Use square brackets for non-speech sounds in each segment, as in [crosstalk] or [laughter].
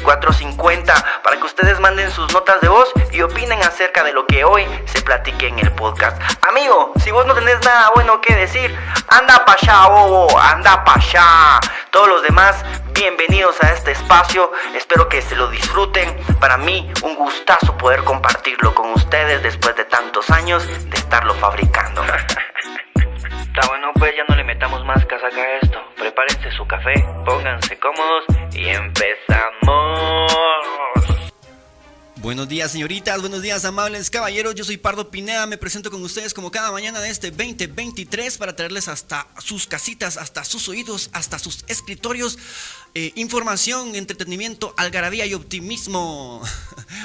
7450 para que ustedes manden sus notas de voz y opinen acerca de lo que hoy se platique en el podcast. Amigo, si vos no tenés nada bueno que decir, anda pa' allá, bobo, anda pa' allá. Todos los demás, bienvenidos a este espacio. Espero que se lo disfruten. Para mí, un gustazo poder compartirlo con ustedes después de tantos años de estarlo fabricando. [laughs] Está bueno, pues ya no le metamos más casaca a esto. Prepárense su café, pónganse cómodos y empezamos. Buenos días señoritas, buenos días amables caballeros, yo soy Pardo Pineda, me presento con ustedes como cada mañana de este 2023 para traerles hasta sus casitas, hasta sus oídos, hasta sus escritorios, eh, información, entretenimiento, algarabía y optimismo.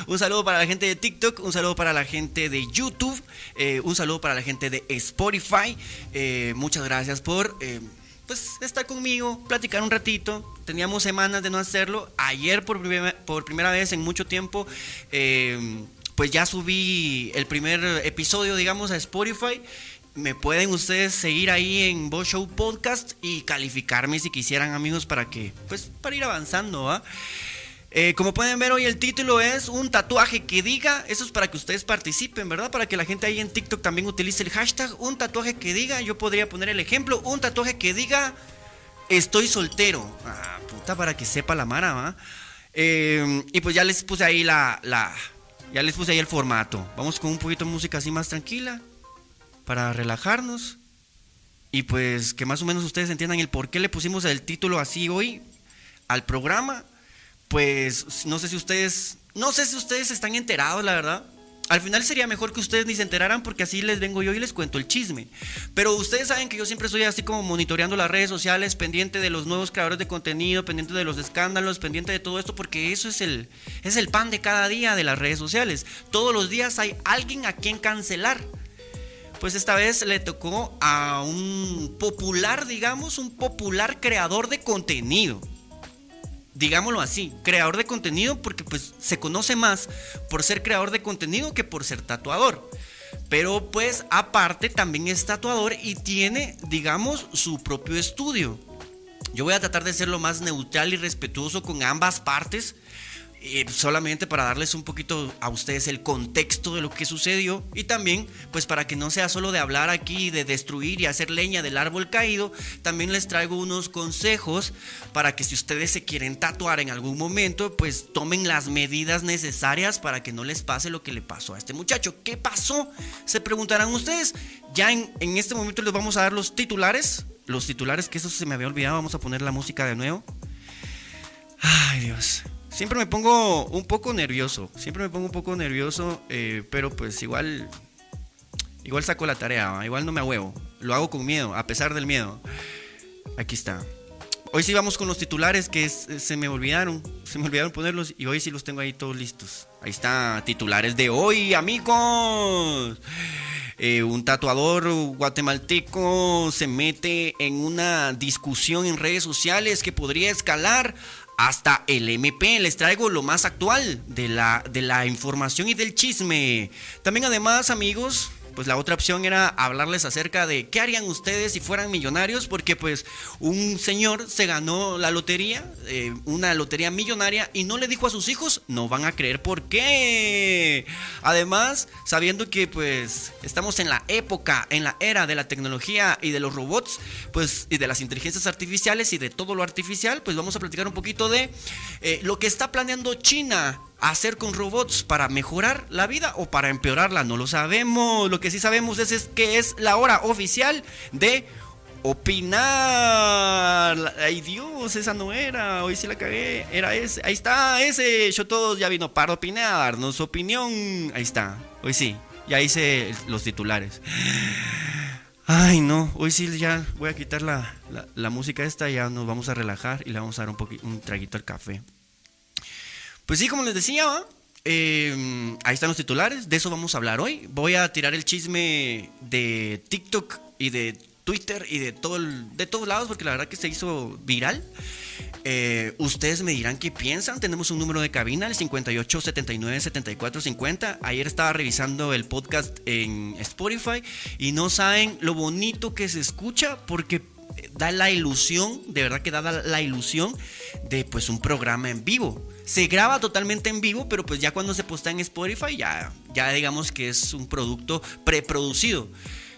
Un saludo para la gente de TikTok, un saludo para la gente de YouTube, eh, un saludo para la gente de Spotify, eh, muchas gracias por pues está conmigo, platicar un ratito. Teníamos semanas de no hacerlo. Ayer por, por primera vez en mucho tiempo, eh, pues ya subí el primer episodio, digamos, a Spotify. Me pueden ustedes seguir ahí en Boss Show Podcast y calificarme si quisieran, amigos, para que, pues, para ir avanzando. Eh, como pueden ver hoy el título es un tatuaje que diga, eso es para que ustedes participen, ¿verdad? Para que la gente ahí en TikTok también utilice el hashtag, un tatuaje que diga, yo podría poner el ejemplo, un tatuaje que diga, estoy soltero. Ah, puta, para que sepa la mara, ¿va? Eh, y pues ya les puse ahí la, la, ya les puse ahí el formato. Vamos con un poquito de música así más tranquila, para relajarnos. Y pues que más o menos ustedes entiendan el por qué le pusimos el título así hoy al programa pues no sé si ustedes, no sé si ustedes están enterados, la verdad. Al final sería mejor que ustedes ni se enteraran porque así les vengo yo y les cuento el chisme. Pero ustedes saben que yo siempre estoy así como monitoreando las redes sociales, pendiente de los nuevos creadores de contenido, pendiente de los escándalos, pendiente de todo esto porque eso es el, es el pan de cada día de las redes sociales. Todos los días hay alguien a quien cancelar. Pues esta vez le tocó a un popular, digamos, un popular creador de contenido digámoslo así, creador de contenido porque pues se conoce más por ser creador de contenido que por ser tatuador. Pero pues aparte también es tatuador y tiene, digamos, su propio estudio. Yo voy a tratar de ser lo más neutral y respetuoso con ambas partes solamente para darles un poquito a ustedes el contexto de lo que sucedió y también pues para que no sea solo de hablar aquí, de destruir y hacer leña del árbol caído, también les traigo unos consejos para que si ustedes se quieren tatuar en algún momento pues tomen las medidas necesarias para que no les pase lo que le pasó a este muchacho. ¿Qué pasó? Se preguntarán ustedes. Ya en, en este momento les vamos a dar los titulares, los titulares que eso se me había olvidado, vamos a poner la música de nuevo. Ay Dios. Siempre me pongo un poco nervioso, siempre me pongo un poco nervioso, eh, pero pues igual, igual saco la tarea, igual no me ahuevo, lo hago con miedo, a pesar del miedo. Aquí está. Hoy sí vamos con los titulares que se me olvidaron, se me olvidaron ponerlos y hoy sí los tengo ahí todos listos. Ahí está, titulares de hoy, amigos. Eh, un tatuador guatemalteco se mete en una discusión en redes sociales que podría escalar hasta el MP. Les traigo lo más actual de la, de la información y del chisme. También además, amigos, pues la otra opción era hablarles acerca de qué harían ustedes si fueran millonarios, porque pues un señor se ganó la lotería, eh, una lotería millonaria, y no le dijo a sus hijos, no van a creer por qué. Además, sabiendo que pues estamos en la época, en la era de la tecnología y de los robots, pues y de las inteligencias artificiales y de todo lo artificial, pues vamos a platicar un poquito de eh, lo que está planeando China hacer con robots para mejorar la vida o para empeorarla, no lo sabemos. Lo que sí sabemos es, que es la hora oficial de opinar. Ay Dios, esa no era. Hoy sí la cagué. Era ese. Ahí está, ese. Yo todos ya vino para opinar, su opinión. Ahí está. Hoy sí. Ya hice los titulares. Ay, no. Hoy sí ya voy a quitar la, la, música esta. Ya nos vamos a relajar y le vamos a dar un, un traguito al café. Pues sí, como les decía, em, ahí están los titulares, de eso vamos a hablar hoy. Voy a tirar el chisme de TikTok y de Twitter y de, todo de todos lados porque la verdad que se hizo viral. Eh, ustedes me dirán qué piensan. Tenemos un número de cabina, el 58 79 74 50. Ayer estaba revisando el podcast en Spotify y no saben lo bonito que se escucha porque da la ilusión, de verdad que da la ilusión de pues un programa en vivo. Se graba totalmente en vivo, pero pues ya cuando se posta en Spotify ya, ya digamos que es un producto preproducido.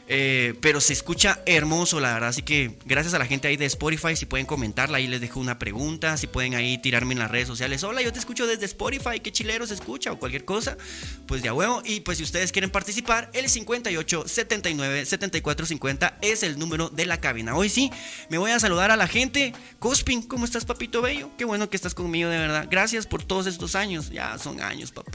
Eh, pero se escucha hermoso, la verdad. Así que gracias a la gente ahí de Spotify. Si pueden comentarla, ahí les dejo una pregunta. Si pueden ahí tirarme en las redes sociales. Hola, yo te escucho desde Spotify. ¿Qué chilero se escucha? O cualquier cosa. Pues ya huevo. Y pues si ustedes quieren participar, el 58 79 74 50 es el número de la cabina. Hoy sí, me voy a saludar a la gente. Cospin, ¿cómo estás, papito bello? Qué bueno que estás conmigo, de verdad. Gracias por todos estos años. Ya son años, papá.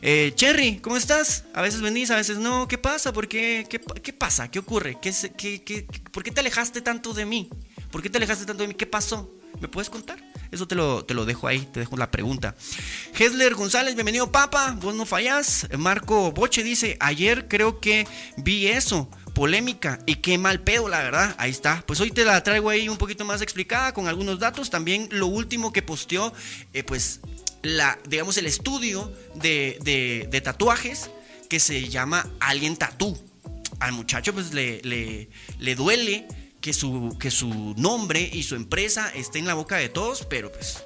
Eh, Cherry, ¿cómo estás? A veces venís, a veces no. ¿Qué pasa? ¿Por qué? ¿Qué, qué ¿Qué pasa? ¿Qué ocurre? ¿Qué, qué, qué, por qué te alejaste tanto de mí? ¿Por qué te alejaste tanto de mí? ¿Qué pasó? ¿Me puedes contar? Eso te lo, te lo dejo ahí, te dejo la pregunta. Hesler González, bienvenido, papa. Vos no fallás. Marco Boche dice: Ayer creo que vi eso. Polémica y qué mal pedo, la verdad. Ahí está. Pues hoy te la traigo ahí un poquito más explicada con algunos datos. También lo último que posteó, eh, pues, la, digamos, el estudio de, de, de tatuajes que se llama Alien Tattoo al muchacho pues le, le, duele que su, que su nombre y su empresa esté en la boca de todos, pero pues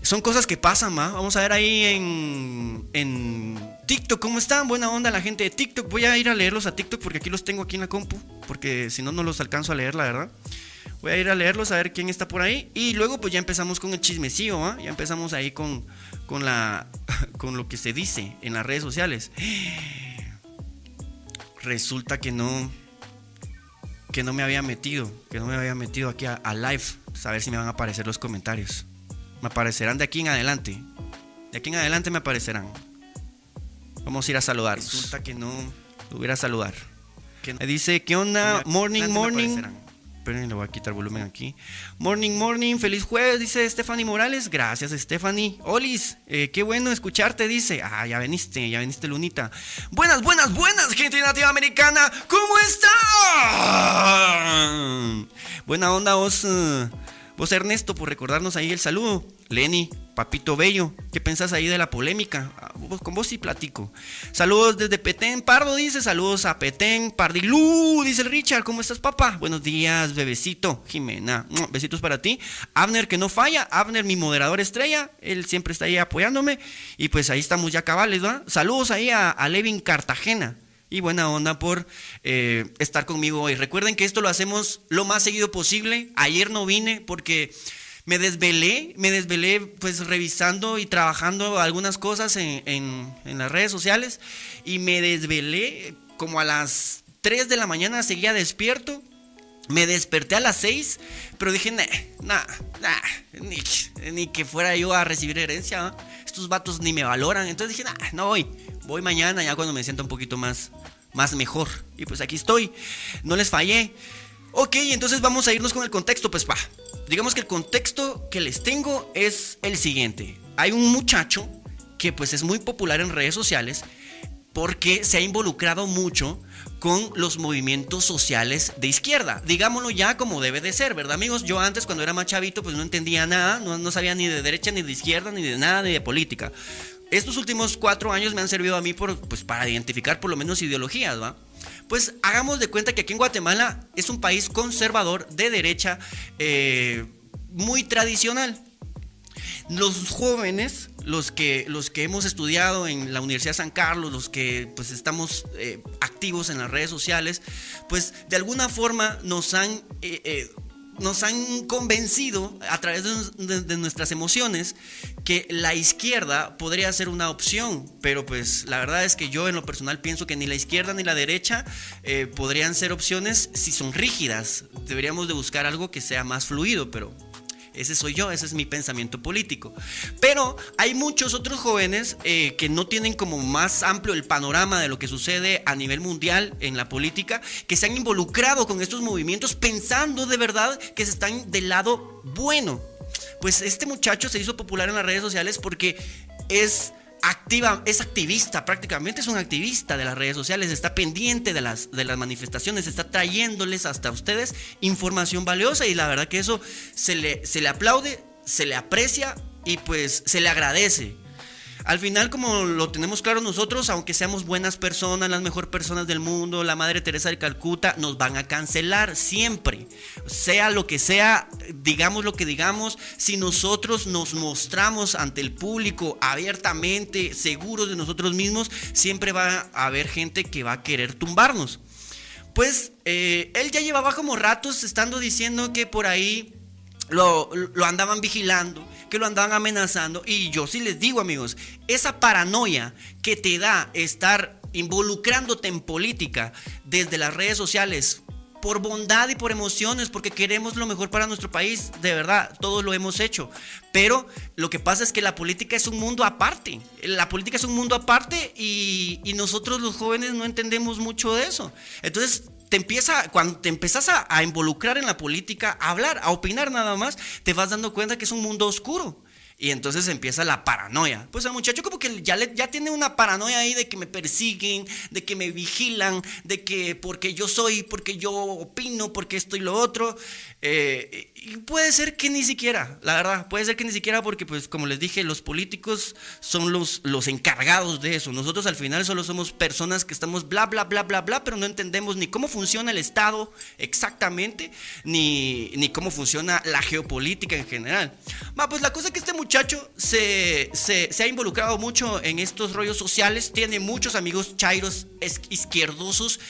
son cosas que pasan, ¿ma? Vamos a ver ahí en, en TikTok cómo están. Buena onda la gente de TikTok. Voy a ir a leerlos a TikTok porque aquí los tengo aquí en la compu. Porque si no, no los alcanzo a leer, la verdad. Voy a ir a leerlos a ver quién está por ahí. Y luego pues ya empezamos con el chismecillo, ¿ah? Ya empezamos ahí con, con, la, [laughs] con lo que se dice en las redes sociales resulta que no que no me había metido, que no me había metido aquí a, live, a ver si me van a aparecer los comentarios. Me aparecerán de aquí en adelante. De aquí en adelante me aparecerán. Vamos a ir a saludar. Resulta que no hubiera a saludar. Que Dice, ¿qué onda? Morning, morning. Esperen, le voy a quitar volumen aquí. Morning, morning, feliz jueves, dice Stephanie Morales. Gracias, Stephanie. Olis, eh, qué bueno escucharte, dice. Ah, ya veniste, ya veniste, Lunita. Buenas, buenas, buenas, gente nativa americana. ¿Cómo están? Buena onda, vos. Eh, vos, Ernesto, por recordarnos ahí el saludo. Lenny, Papito Bello, ¿qué pensás ahí de la polémica? Con vos sí platico. Saludos desde Petén, Pardo dice, saludos a Petén, Pardilú, dice el Richard, ¿cómo estás papá? Buenos días, bebecito, Jimena, besitos para ti. Abner que no falla, Abner mi moderador estrella, él siempre está ahí apoyándome y pues ahí estamos ya cabales, ¿verdad? Saludos ahí a, Levin Cartagena. Y buena onda por eh, estar conmigo hoy. Recuerden que esto lo hacemos lo más seguido posible. Ayer no vine porque me desvelé, me desvelé pues revisando y trabajando algunas cosas en, las redes sociales y me desvelé como a las 3 de la mañana, seguía despierto. Me desperté a las 6, pero dije, nah, nah, ni, que fuera yo a recibir herencia. Estos vatos ni me valoran. Entonces dije, nah, no voy. Voy mañana ya cuando me sienta un poquito más, más mejor. Y pues aquí estoy. No les fallé. Ok, entonces vamos a irnos con el contexto, pues va. Digamos que el contexto que les tengo es el siguiente. Hay un muchacho que pues es muy popular en redes sociales porque se ha involucrado mucho con los movimientos sociales de izquierda. Digámoslo ya como debe de ser, ¿verdad amigos? Yo antes cuando era más chavito pues no entendía nada, no, sabía ni de derecha ni de izquierda ni de nada ni de política. estos últimos cuatro años me han servido a mí por, pues, para identificar por lo menos ideologías, ¿va? Pues hagamos de cuenta que aquí en Guatemala es un país conservador de derecha eh, muy tradicional. Los jóvenes, los que, los que hemos estudiado en la Universidad San Carlos, los que pues estamos eh, activos en las redes sociales, pues de alguna forma nos han eh, nos han convencido a través de, nuestras emociones que la izquierda podría ser una opción, pero pues la verdad es que yo en lo personal pienso que ni la izquierda ni la derecha eh, podrían ser opciones si son rígidas. Deberíamos de buscar algo que sea más fluido, pero ese soy yo, ese es mi pensamiento político. Pero hay muchos otros jóvenes eh, que no tienen como más amplio el panorama de lo que sucede a nivel mundial en la política, que se han involucrado con estos movimientos pensando de verdad que se están del lado bueno. Pues este muchacho se hizo popular en las redes sociales porque es activa, es activista, prácticamente es un activista de las redes sociales, está pendiente de las, de las manifestaciones, está trayéndoles hasta ustedes información valiosa y la verdad que eso se le, se le aplaude, se le aprecia y pues se le agradece. Al final, como lo tenemos claro nosotros, aunque seamos buenas personas, las mejores personas del mundo, la Madre Teresa de Calcuta, nos van a cancelar siempre. Sea lo que sea, digamos lo que digamos, si nosotros nos mostramos ante el público abiertamente, seguros de nosotros mismos, siempre va a haber gente que va a querer tumbarnos. Pues eh, él ya llevaba como ratos estando diciendo que por ahí lo, lo andaban vigilando que lo andaban amenazando. Y yo sí les digo, amigos, esa paranoia que te da estar involucrándote en política desde las redes sociales, por bondad y por emociones, porque queremos lo mejor para nuestro país, de verdad, todos lo hemos hecho. Pero lo que pasa es que la política es un mundo aparte, la política es un mundo aparte y, y nosotros los jóvenes no entendemos mucho de eso. Entonces, te empieza, cuando te empezás a, involucrar en la política, a hablar, a opinar nada más, te vas dando cuenta que es un mundo oscuro. Y entonces empieza la paranoia. Pues el muchacho como que ya, le, ya tiene una paranoia ahí de que me persiguen, de que me vigilan, de que porque yo soy, porque yo opino, porque esto y lo otro. Eh, y puede ser que ni siquiera, la verdad, puede ser que ni siquiera porque, pues, como les dije, los políticos son los, los encargados de eso. Nosotros al final solo somos personas que estamos bla, bla, bla, bla, bla, pero no entendemos ni cómo funciona el Estado exactamente, ni, ni cómo funciona la geopolítica en general. Va, pues la cosa es que este muchacho se, se, se ha involucrado mucho en estos rollos sociales, tiene muchos amigos chairos izquierdosos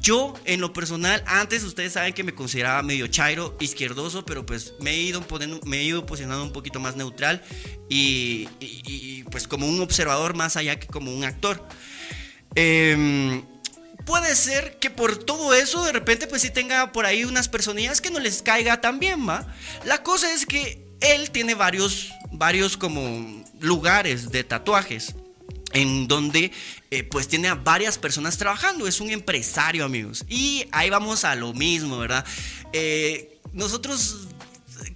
yo, en lo personal, antes ustedes saben que me consideraba medio chairo, izquierdoso, pero pues me he ido, me he ido posicionando un poquito más neutral y, pues como un observador más allá que como un actor. Em, puede ser que por todo eso de repente pues sí tenga por ahí unas personillas que no les caiga tan bien, ¿va? La cosa es que él tiene varios, varios como lugares de tatuajes en donde eh, pues tiene a varias personas trabajando, es un empresario amigos. Y ahí vamos a lo mismo, ¿verdad? Eh, nosotros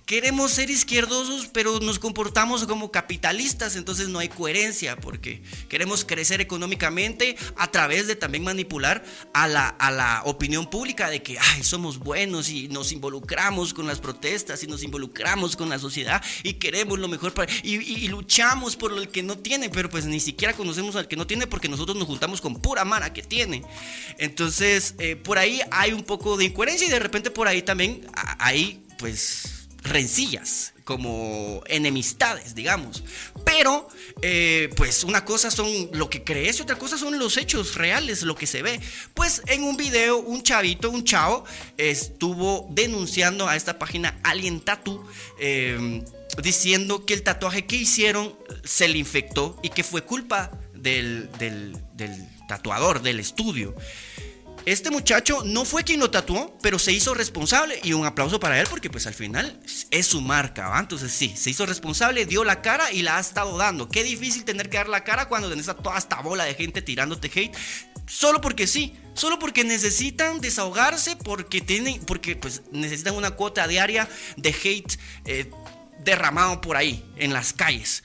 queremos ser izquierdosos, pero nos comportamos como capitalistas, entonces no hay coherencia, porque queremos crecer económicamente a través de también manipular a la, a la opinión pública de que, ay, somos buenos y nos involucramos con las protestas y nos involucramos con la sociedad y queremos lo mejor para... Y, luchamos por lo que no tiene, pero pues ni siquiera conocemos al que no tiene porque nosotros nos juntamos con pura mara que tiene. Entonces, eh, por ahí hay un poco de incoherencia y de repente por ahí también hay, pues rencillas, como enemistades, digamos. Pero, eh, pues una cosa son lo que crees y otra cosa son los hechos reales, lo que se ve. Pues en un video, un chavito, un chavo, estuvo denunciando a esta página Alien Tattoo. Em, diciendo que el tatuaje que hicieron se le infectó y que fue culpa del, del, del tatuador, del estudio. Este muchacho no fue quien lo tatuó, pero se hizo responsable y un aplauso para él porque pues al final es su marca, ¿va? Entonces sí, se hizo responsable, dio la cara y la ha estado dando. Qué difícil tener que dar la cara cuando tenés a toda esta bola de gente tirándote hate, solo porque sí, solo porque necesitan desahogarse, porque tienen, porque pues necesitan una cuota diaria de hate eh, derramado por ahí en las calles.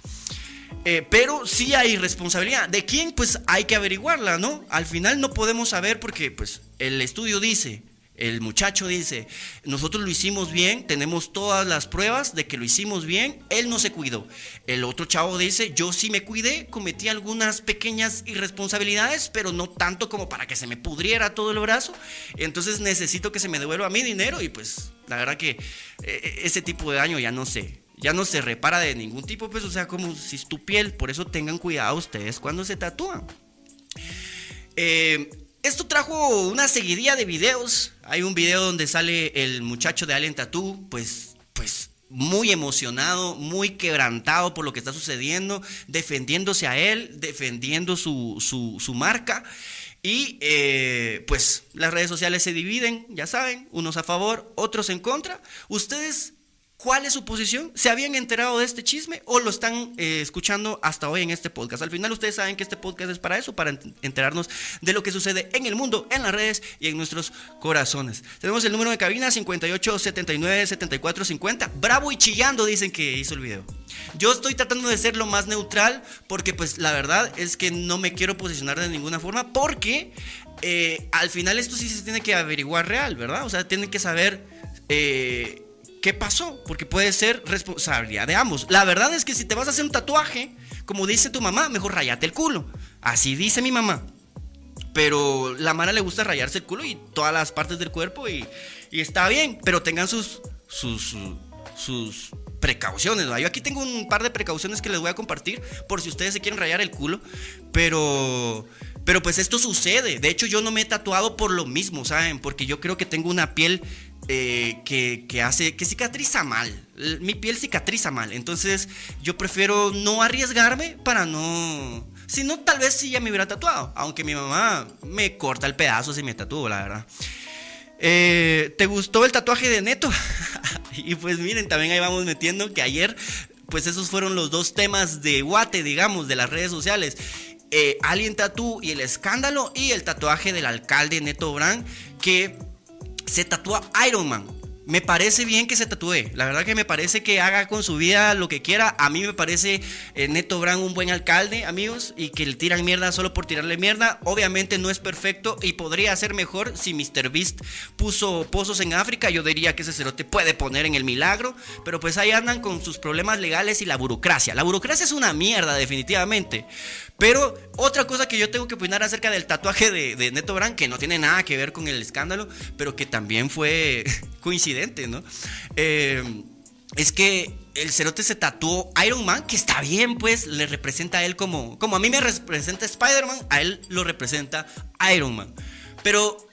Eh, pero sí hay responsabilidad. ¿De quién? Pues hay que averiguarla, ¿no? Al final no podemos saber porque pues el estudio dice, El muchacho dice, nosotros lo hicimos bien, tenemos todas las pruebas de que lo hicimos bien, él no se cuidó. El otro chavo dice, yo sí me cuidé, cometí algunas pequeñas irresponsabilidades, pero no tanto como para que se me pudriera todo el brazo. Entonces necesito que se me devuelva mi dinero y pues la verdad que eh, ese tipo de daño ya no sé. Ya no se repara de ningún tipo, pues, o sea, como si es tu piel. Por eso tengan cuidado ustedes cuando se tatúan. Eh, esto trajo una seguidilla de videos. Hay un video donde sale el muchacho de Alien Tattoo, pues, pues muy emocionado, muy quebrantado por lo que está sucediendo, defendiéndose a él, defendiendo su, su, marca. Y eh, pues las redes sociales se dividen, ya saben, unos a favor, otros en contra. Ustedes ¿Cuál es su posición? ¿Se habían enterado de este chisme o lo están eh, escuchando hasta hoy en este podcast? Al final ustedes saben que este podcast es para eso, para enterarnos de lo que sucede en el mundo, en las redes y en nuestros corazones. Tenemos el número de cabina 58 79 74 50. Bravo y chillando dicen que hizo el video. Yo estoy tratando de ser lo más neutral porque pues la verdad es que no me quiero posicionar de ninguna forma porque eh, al final esto sí se tiene que averiguar real, ¿verdad? O sea, tienen que saber... Eh, ¿Qué pasó? Porque puede ser responsabilidad de ambos. La verdad es que si te vas a hacer un tatuaje, como dice tu mamá, mejor rayate el culo. Así dice mi mamá. Pero la mara le gusta rayarse el culo y todas las partes del cuerpo y, está bien, pero tengan sus, sus, sus precauciones. Yo aquí tengo un par de precauciones que les voy a compartir por si ustedes se quieren rayar el culo. Pero, pero pues esto sucede. De hecho, yo no me he tatuado por lo mismo, ¿saben? Porque yo creo que tengo una piel eh, que, hace, que cicatriza mal. Mi piel cicatriza mal. Entonces yo prefiero no arriesgarme para no... Si no, tal vez sí ya me hubiera tatuado. Aunque mi mamá me corta el pedazo si me tatúo, la verdad. Eh, ¿Te gustó el tatuaje de Neto? [laughs] y pues miren, también ahí vamos metiendo que ayer, pues esos fueron los dos temas de guate, digamos, de las redes sociales. Eh, Alien Tattoo y el escándalo y el tatuaje del alcalde Neto Brand que se tatúa Iron Man. Me parece bien que se tatúe. La verdad que me parece que haga con su vida lo que quiera. A mí me parece eh, Neto Brand un buen alcalde, amigos, y que le tiran mierda solo por tirarle mierda. Obviamente no es perfecto y podría ser mejor si Mr. Beast puso pozos en África. Yo diría que ese cerote puede poner en el milagro. Pero pues ahí andan con sus problemas legales y la burocracia. La burocracia es una mierda, definitivamente. Pero otra cosa que yo tengo que opinar acerca del tatuaje de, Neto Brand, que no tiene nada que ver con el escándalo, pero que también fue [laughs] coincidente, Eh, es que el cerote se tatuó Iron Man, que está bien, pues, le representa a él como, como a mí me representa Spider-Man, a él lo representa Iron Man. Pero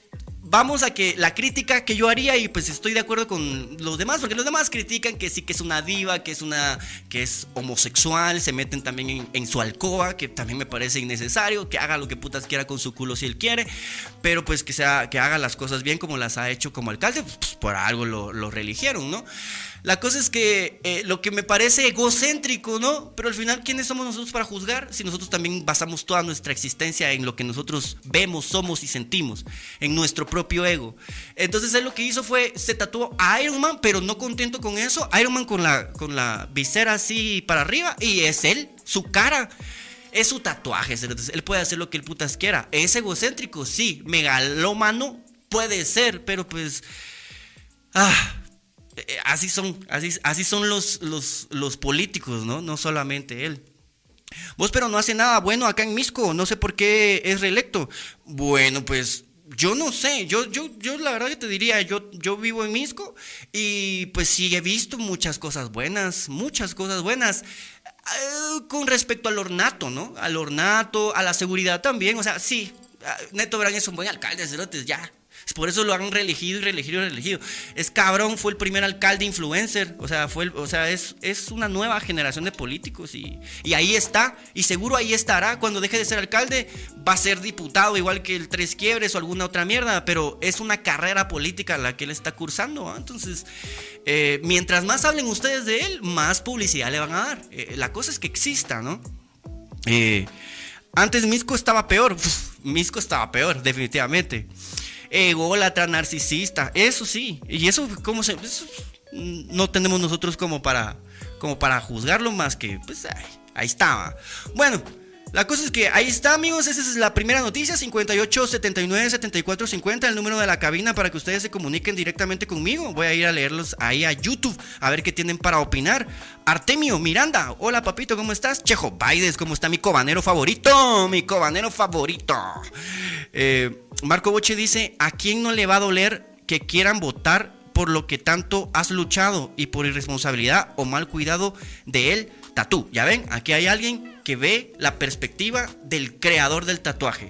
vamos a que la crítica que yo haría y pues estoy de acuerdo con los demás porque los demás critican que sí que es una diva que es una que es homosexual se meten también en, su alcoba que también me parece innecesario que haga lo que putas quiera con su culo si él quiere pero pues que sea que haga las cosas bien como las ha hecho como alcalde pues por algo lo, lo reeligieron no la cosa es que eh, lo que me parece egocéntrico, ¿no? Pero al final, ¿quiénes somos nosotros para juzgar? Si nosotros también basamos toda nuestra existencia en lo que nosotros vemos, somos y sentimos, en nuestro propio ego. Entonces él lo que hizo fue, se tatuó a Iron Man, pero no contento con eso, Iron Man con la, con la visera así para arriba, y es él, su cara. Es su tatuaje, entonces él puede hacer lo que el putas quiera. ¿Es egocéntrico? Sí. ¿Megalómano? Puede ser, pero pues... Ah, así son, así, así son los, los, políticos, ¿no? No solamente él. Vos, pero no hace nada bueno acá en Misco, no sé por qué es reelecto. Bueno, pues yo no sé, yo, yo, yo la verdad que te diría, yo, yo vivo en Misco y pues sí he visto muchas cosas buenas, muchas cosas buenas. Eh, con respecto al ornato, ¿no? Al ornato, a la seguridad también, o sea, sí, ah, Neto Brand es un buen alcalde, cerotes, ya, por eso lo han reelegido y reelegido y reelegido. Es cabrón, fue el primer alcalde influencer. O sea, fue o sea es, es una nueva generación de políticos y, y, ahí está. Y seguro ahí estará. Cuando deje de ser alcalde, va a ser diputado, igual que el Tres Quiebres o alguna otra mierda. Pero es una carrera política la que él está cursando. Entonces, eh, mientras más hablen ustedes de él, más publicidad le van a dar. Eh, la cosa es que exista, ¿no? Eh, antes Misco estaba peor. Misco estaba peor, definitivamente ególatra, narcisista, eso sí, y eso cómo se no tenemos nosotros como para como para juzgarlo más que pues ahí, estaba. Bueno, La cosa es que ahí está, amigos. Esa es la primera noticia: 58 79 74 50, el número de la cabina para que ustedes se comuniquen directamente conmigo. Voy a ir a leerlos ahí a YouTube a ver qué tienen para opinar. Artemio Miranda, hola papito, ¿cómo estás? Chejo Baides, ¿cómo está mi cobanero favorito? Mi cobanero favorito. Eh, Marco Boche dice: ¿A quién no le va a doler que quieran votar por lo que tanto has luchado y por irresponsabilidad o mal cuidado de él? Tatú. Ya ven, aquí hay alguien que ve la perspectiva del creador del tatuaje.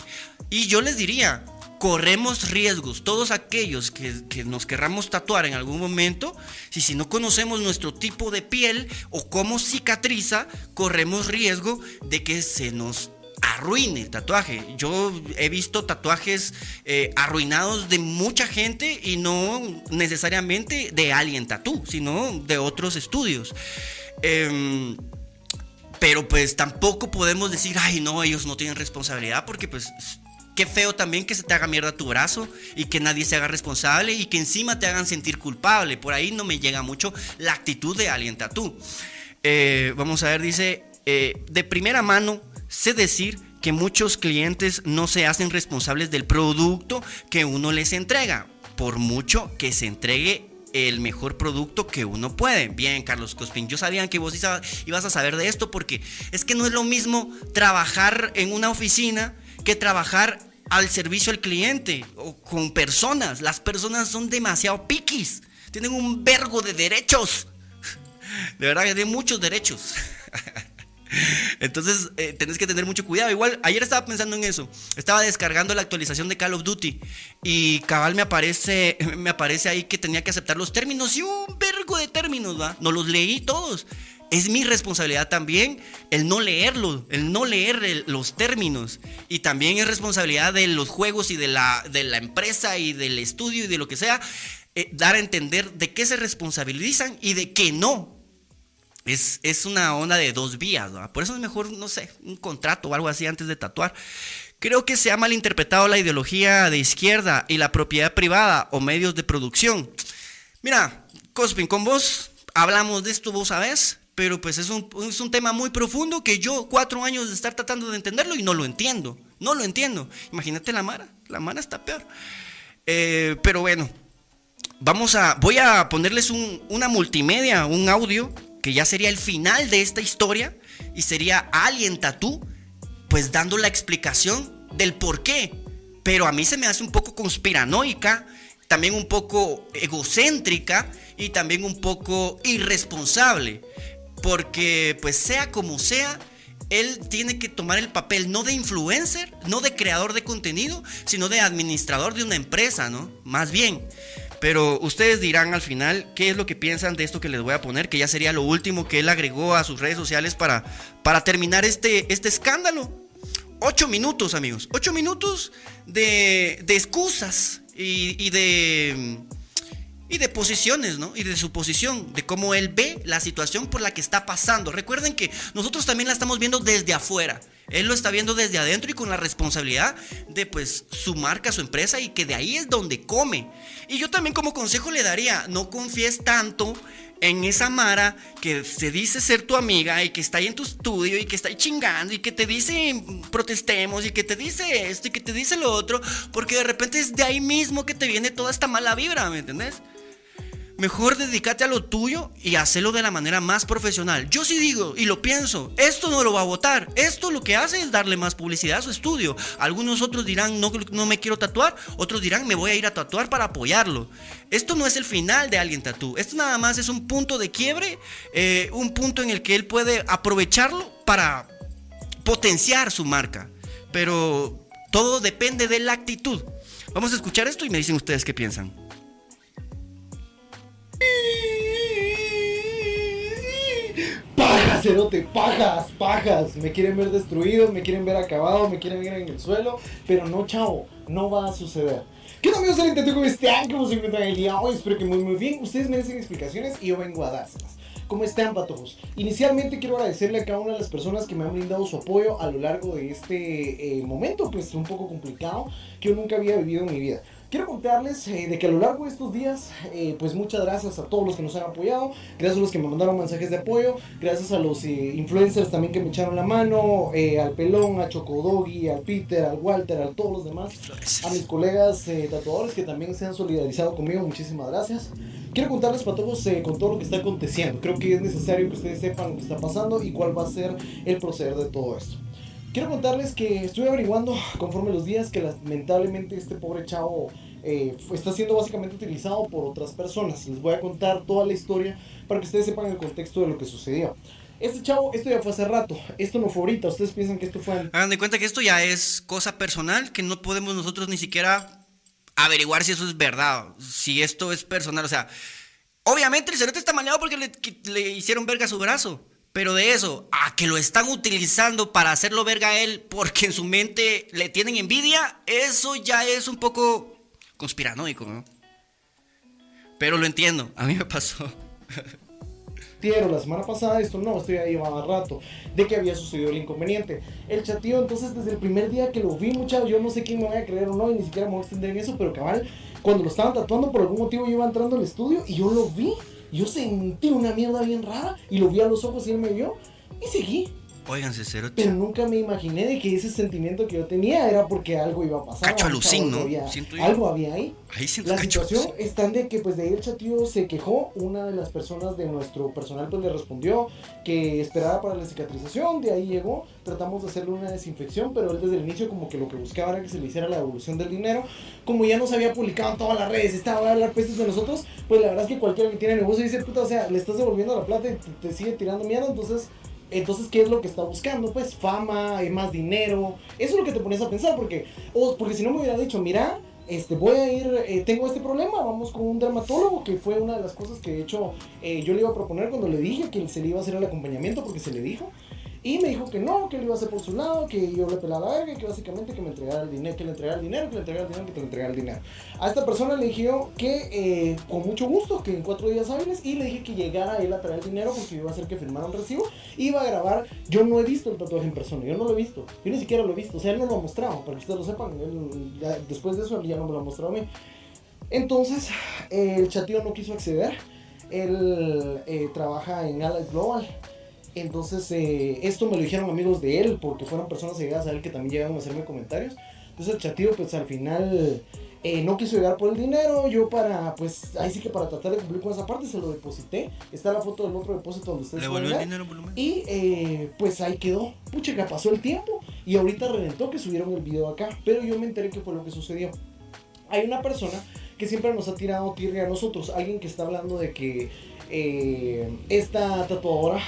Y yo les diría, corremos riesgos. Todos aquellos que, nos querramos tatuar en algún momento, si, si no conocemos nuestro tipo de piel o cómo cicatriza, corremos riesgo de que se nos arruine el tatuaje. Yo he visto tatuajes eh, arruinados de mucha gente y no necesariamente de Alien Tattoo, sino de otros estudios. Em, pero pues tampoco podemos decir, ay no, ellos no tienen responsabilidad porque pues qué feo también que se te haga mierda tu brazo y que nadie se haga responsable y que encima te hagan sentir culpable. Por ahí no me llega mucho la actitud de Alien Tattoo. Eh, vamos a ver, dice, eh, de primera mano, sé decir que muchos clientes no se hacen responsables del producto que uno les entrega, por mucho que se entregue el mejor producto que uno puede. Bien, Carlos Cospin, yo sabía que vos ibas a saber de esto porque es que no es lo mismo trabajar en una oficina que trabajar al servicio al cliente o con personas. Las personas son demasiado piquis, tienen un vergo de derechos. [laughs] De verdad, de muchos derechos. [laughs] Entonces eh, tenés que tener mucho cuidado. Igual, ayer estaba pensando en eso. Estaba descargando la actualización de Call of Duty. Y cabal me aparece, [laughs] me aparece ahí que tenía que aceptar los términos. Y un vergo de términos, ¿va? No los leí todos. Es mi responsabilidad también el no leerlo, el no leer los términos. Y también es responsabilidad de los juegos y de la, de la empresa y del estudio y de lo que sea, eh, dar a entender de qué se responsabilizan y de qué no. Es, una onda de dos vías, Por eso es mejor, no sé, un contrato o algo así antes de tatuar. Creo que se ha malinterpretado la ideología de izquierda y la propiedad privada o medios de producción. Mira, Cospin, con vos hablamos de esto, vos sabés, pero pues es un, es un tema muy profundo que yo cuatro años de estar tratando de entenderlo y no lo entiendo. No lo entiendo. Imagínate la Mara, la Mara está peor. Eh, pero bueno, vamos a, voy a ponerles una multimedia, un audio que ya sería el final de esta historia y sería Alien Tattoo, pues dando la explicación del por qué. Pero a mí se me hace un poco conspiranoica, también un poco egocéntrica y también un poco irresponsable. Porque pues sea como sea, él tiene que tomar el papel no de influencer, no de creador de contenido, sino de administrador de una empresa, ¿no? Más bien. Pero ustedes dirán al final qué es lo que piensan de esto que les voy a poner, que ya sería lo último que él agregó a sus redes sociales para, para terminar este, este escándalo. Ocho minutos, amigos. Ocho minutos de, de excusas y, y, de, y de posiciones, ¿no? Y de su posición, de cómo él ve la situación por la que está pasando. Recuerden que nosotros también la estamos viendo desde afuera. Él lo está viendo desde adentro y con la responsabilidad de pues su marca, su empresa y que de ahí es donde come. Y yo también como consejo le daría, no confíes tanto en esa Mara que se dice ser tu amiga y que está ahí en tu estudio y que está ahí chingando y que te dice protestemos y que te dice esto y que te dice lo otro, porque de repente es de ahí mismo que te viene toda esta mala vibra, ¿me entendés? Mejor dedícate a lo tuyo y hacerlo de la manera más profesional. Yo sí digo y lo pienso, esto no lo va a votar. Esto lo que hace es darle más publicidad a su estudio. Algunos otros dirán, no, no me quiero tatuar. Otros dirán, me voy a ir a tatuar para apoyarlo. Esto no es el final de alguien tatú. Esto nada más es un punto de quiebre, eh, un punto en el que él puede aprovecharlo para potenciar su marca. Pero todo depende de la actitud. Vamos a escuchar esto y me dicen ustedes qué piensan. Pajas, cerote, pajas, pajas. Me quieren ver destruido, me quieren ver acabado, me quieren ver en el suelo. Pero no, chavo, no va a suceder. ¿Qué tal amigos? El ¿Cómo están? ¿Cómo se encuentran el día hoy? Espero que muy muy bien. Ustedes merecen explicaciones y yo vengo a dárselas. ¿Cómo están, patojos? Inicialmente quiero agradecerle a cada una de las personas que me han brindado su apoyo a lo largo de este eh, momento, pues un poco complicado, que yo nunca había vivido en mi vida. Quiero contarles eh, de que a lo largo de estos días, eh, pues muchas gracias a todos los que nos han apoyado, gracias a los que me mandaron mensajes de apoyo, gracias a los eh, influencers también que me echaron la mano, al Pelón, a Chocodogui, al Peter, al Walter, a todos los demás, a mis colegas tatuadores que también se han solidarizado conmigo, muchísimas gracias. Quiero contarles para todos con todo lo que está aconteciendo, creo que es necesario que ustedes sepan lo que está pasando y cuál va a ser el proceder de todo esto. Quiero contarles que estoy averiguando conforme los días que lamentablemente este pobre chavo eh, está siendo básicamente utilizado por otras personas. Les voy a contar toda la historia para que ustedes sepan el contexto de lo que sucedió. Este chavo, esto ya fue hace rato, esto no fue ahorita, ustedes piensan que esto fue... Hagan de cuenta que esto ya es cosa personal, que no podemos nosotros ni siquiera averiguar si eso es verdad, si esto es personal, o sea, obviamente el cerote está mañado porque le, le hicieron verga su brazo. Pero de eso, a que lo están utilizando para hacerlo verga a él porque en su mente le tienen envidia, eso ya es un poco conspiranoico, ¿no? Pero lo entiendo, a mí me pasó. [laughs] La semana pasada, esto no, esto ya llevaba rato, de que había sucedido el inconveniente. El chatío, entonces, desde el primer día que lo vi, muchachos, yo no sé quién me va a creer o no, y ni siquiera me voy a extender en eso, pero cabal, cuando lo estaban tatuando, por algún motivo yo iba entrando al estudio y yo lo vi yo sentí una mierda bien rara y lo vi a los ojos y él me vio y seguí. Óiganse, cero. Pero nunca me imaginé de que ese sentimiento que yo tenía era porque algo iba a pasar. Cacho alucín, ¿no? algo había ahí. Ahí siento La situación está de que pues de ahí el chatío se quejó, una de las personas de nuestro personal pues le respondió que esperaba para la cicatrización, de ahí llegó, tratamos de hacerle una desinfección, pero él desde el inicio como que lo que buscaba era que se le hiciera la devolución del dinero, como ya nos había publicado en todas las redes, estaba a hablar pestes de nosotros, pues la verdad es que cualquiera que tiene negocio dice, puta, o sea, le estás devolviendo la plata y te, te sigue tirando mierda, entonces entonces, ¿qué es lo que está buscando? Pues fama, más dinero. Eso es lo que te pones a pensar, porque, porque si no me hubiera dicho, mira, este, voy a ir, eh, tengo este problema, vamos con un dermatólogo, que fue una de las cosas que de hecho eh, yo le iba a proponer cuando le dije que se le iba a hacer el acompañamiento, porque se le dijo. Y me dijo que no, que él iba a hacer por su lado, que yo le pelaba la verga que básicamente que me entregara el dinero, que le entregara el dinero, que le entregara el dinero, que le entregara el dinero. A esta persona le dije que eh, con mucho gusto, que en cuatro días hábiles, y le dije que llegara él a traer el dinero porque iba a hacer que firmara un recibo, iba a grabar. Yo no he visto el tatuaje en persona, yo no lo he visto, yo ni siquiera lo he visto, o sea, él no lo ha mostrado, para que ustedes lo sepan, después de eso él ya no me lo ha mostrado a mí. Entonces, el chatío no quiso acceder, él eh, trabaja en Allied Global entonces, eh, esto me lo dijeron amigos de él, porque fueron personas llegadas a él que también llegaron a hacerme comentarios. Entonces, el chatío, pues al final eh, no quiso llegar por el dinero. Yo, para, pues ahí sí que para tratar de cumplir con esa parte, se lo deposité. Está la foto del otro depósito donde ustedes ¿Le el dinero, volumen? Y eh, pues ahí quedó. Pucha, que pasó el tiempo y ahorita reventó que subieron el video acá. Pero yo me enteré que fue lo que sucedió. Hay una persona que siempre nos ha tirado tierra a nosotros. Alguien que está hablando de que esta tatuadora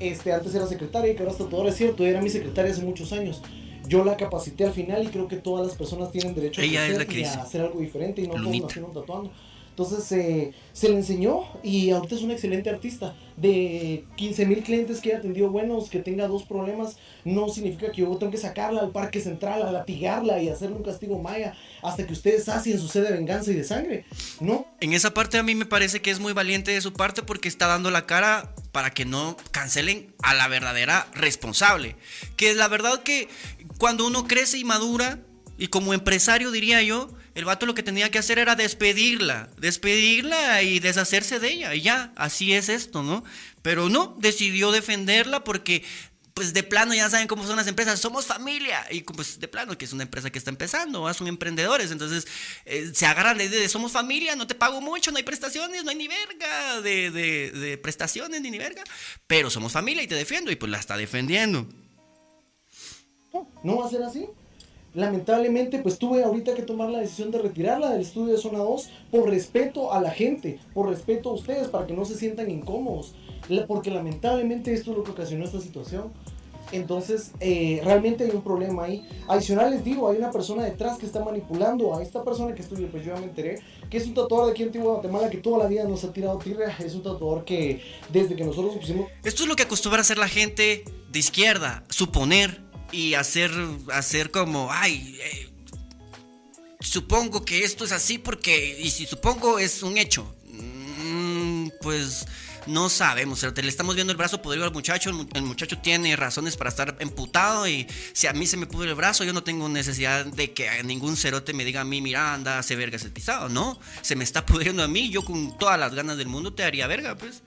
este, antes era secretaria y que ahora es tatuadora, es cierto, era mi secretaria hace muchos años. Yo la capacité al final y creo que todas las personas tienen derecho a, hacer algo diferente y no todos nacieron tatuando. Entonces eh, se le enseñó y ahorita es un excelente artista. De 15 mil clientes que haya atendido buenos, que tenga dos problemas, no significa que yo tengo que sacarla al parque central, a latigarla y hacerle un castigo maya hasta que ustedes hacen su sed de venganza y de sangre. No. En esa parte a mí me parece que es muy valiente de su parte porque está dando la cara para que no cancelen a la verdadera responsable. Que la verdad que cuando uno crece y madura, y como empresario diría yo, el vato lo que tenía que hacer era despedirla, despedirla y deshacerse de ella. Y ya, así es esto, ¿no? Pero no, decidió defenderla porque pues de plano ya saben cómo son las empresas, somos familia. Y pues de plano que es una empresa que está empezando, son emprendedores. Entonces eh, se agarran la idea de somos familia, no te pago mucho, no hay prestaciones, no hay ni verga de, de prestaciones ni ni verga. Pero somos familia y te defiendo y pues la está defendiendo. No va a ser así. Lamentablemente, pues tuve ahorita que tomar la decisión de retirarla del estudio de Zona 2 por respeto a la gente, por respeto a ustedes, para que no se sientan incómodos. Porque lamentablemente esto es lo que ocasionó esta situación. Entonces, eh, realmente hay un problema ahí. Adicional les digo, hay una persona detrás que está manipulando a esta persona que estudia, pues yo ya me enteré, que es un tatuador de aquí en Antigua Guatemala que toda la vida nos ha tirado tierra. Es un tatuador que desde que nosotros pusimos... Esto es lo que acostumbra hacer la gente de izquierda, suponer y hacer, hacer como, ay, eh, supongo que esto es así porque, y si supongo es un hecho, mm, pues No sabemos, le estamos viendo el brazo podrido al muchacho, el muchacho tiene razones para estar emputado y si a mí se me pudre el brazo, yo no tengo necesidad de que ningún cerote me diga a mí, mira, anda, hace verga ese pisado, no, se me está pudriendo a mí, yo con todas las ganas del mundo te haría verga, pues.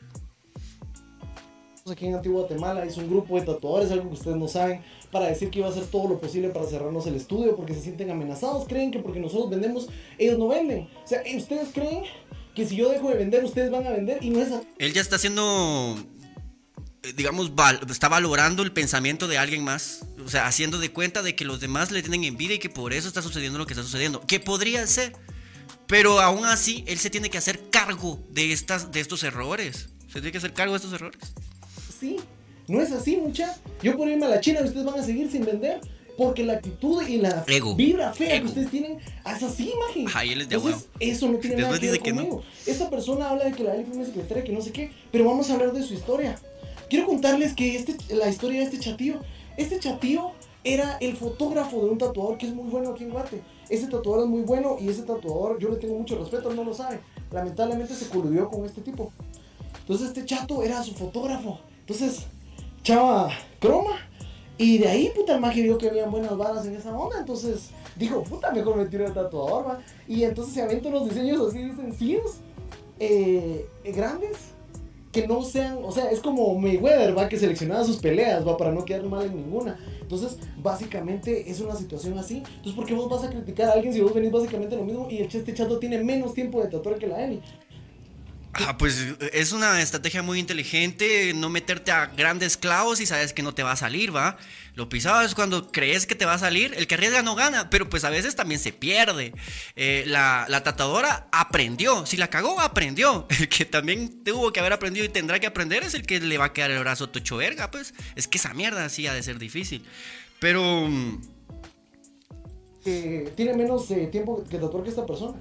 Aquí en Antigua Guatemala es un grupo de tatuadores, algo que ustedes no saben, para decir que iba a hacer todo lo posible para cerrarnos el estudio porque se sienten amenazados, creen que porque nosotros vendemos, ellos no venden. O sea, ustedes creen que si yo dejo de vender, ustedes van a vender y no es así. Él ya está haciendo, eh, digamos, está valorando el pensamiento de alguien más. O sea, haciendo de cuenta de que los demás le tienen envidia y que por eso está sucediendo lo que está sucediendo. Que podría ser. Pero aún así, él se tiene que hacer cargo de, estas, de estos errores. Se tiene que hacer cargo de estos errores. Sí, no es así, mucha. Yo por irme a la China y ustedes van a seguir sin vender. Porque la actitud y la vibra fea que ustedes tienen es así, imagen. Entonces, eso no tiene nada que ver conmigo. Esta persona habla de que la Eli fue mi secretaria, que no sé qué, pero vamos a hablar de su historia. Quiero contarles que este, la historia de este chatío, este chatío era el fotógrafo de un tatuador que es muy bueno aquí en Guate. Ese tatuador es muy bueno y ese tatuador yo le tengo mucho respeto, no lo sabe. Lamentablemente se coludió con este tipo. Entonces este chato era su fotógrafo. Entonces, chava croma y de ahí, puta, el magia vio que había buenas varas en esa onda. Entonces dijo, puta, mejor me tiro el tatuador, va. Y entonces se aventan unos diseños así sencillos, eh, grandes, que no sean, o sea, es como Mayweather, va, que seleccionaba sus peleas, va, para no quedar mal en ninguna. Entonces, básicamente es una situación así. Entonces, ¿por qué vos vas a criticar a alguien si vos venís básicamente lo mismo y el este chato tiene menos tiempo de tatuar que la Eli? Ah, pues es una estrategia muy inteligente no meterte a grandes clavos y sabes que no te va a salir, ¿va? Lo pisado es cuando crees que te va a salir, el que arriesga no gana, pero pues a veces también se pierde. Eh, la, la tratadora aprendió, si la cagó, aprendió. [laughs] El que también tuvo que haber aprendido y tendrá que aprender es el que le va a quedar el brazo tocho verga, pues. Es que esa mierda sí ha de ser difícil. Pero... Eh, tiene menos eh, tiempo que tatuar que esta persona.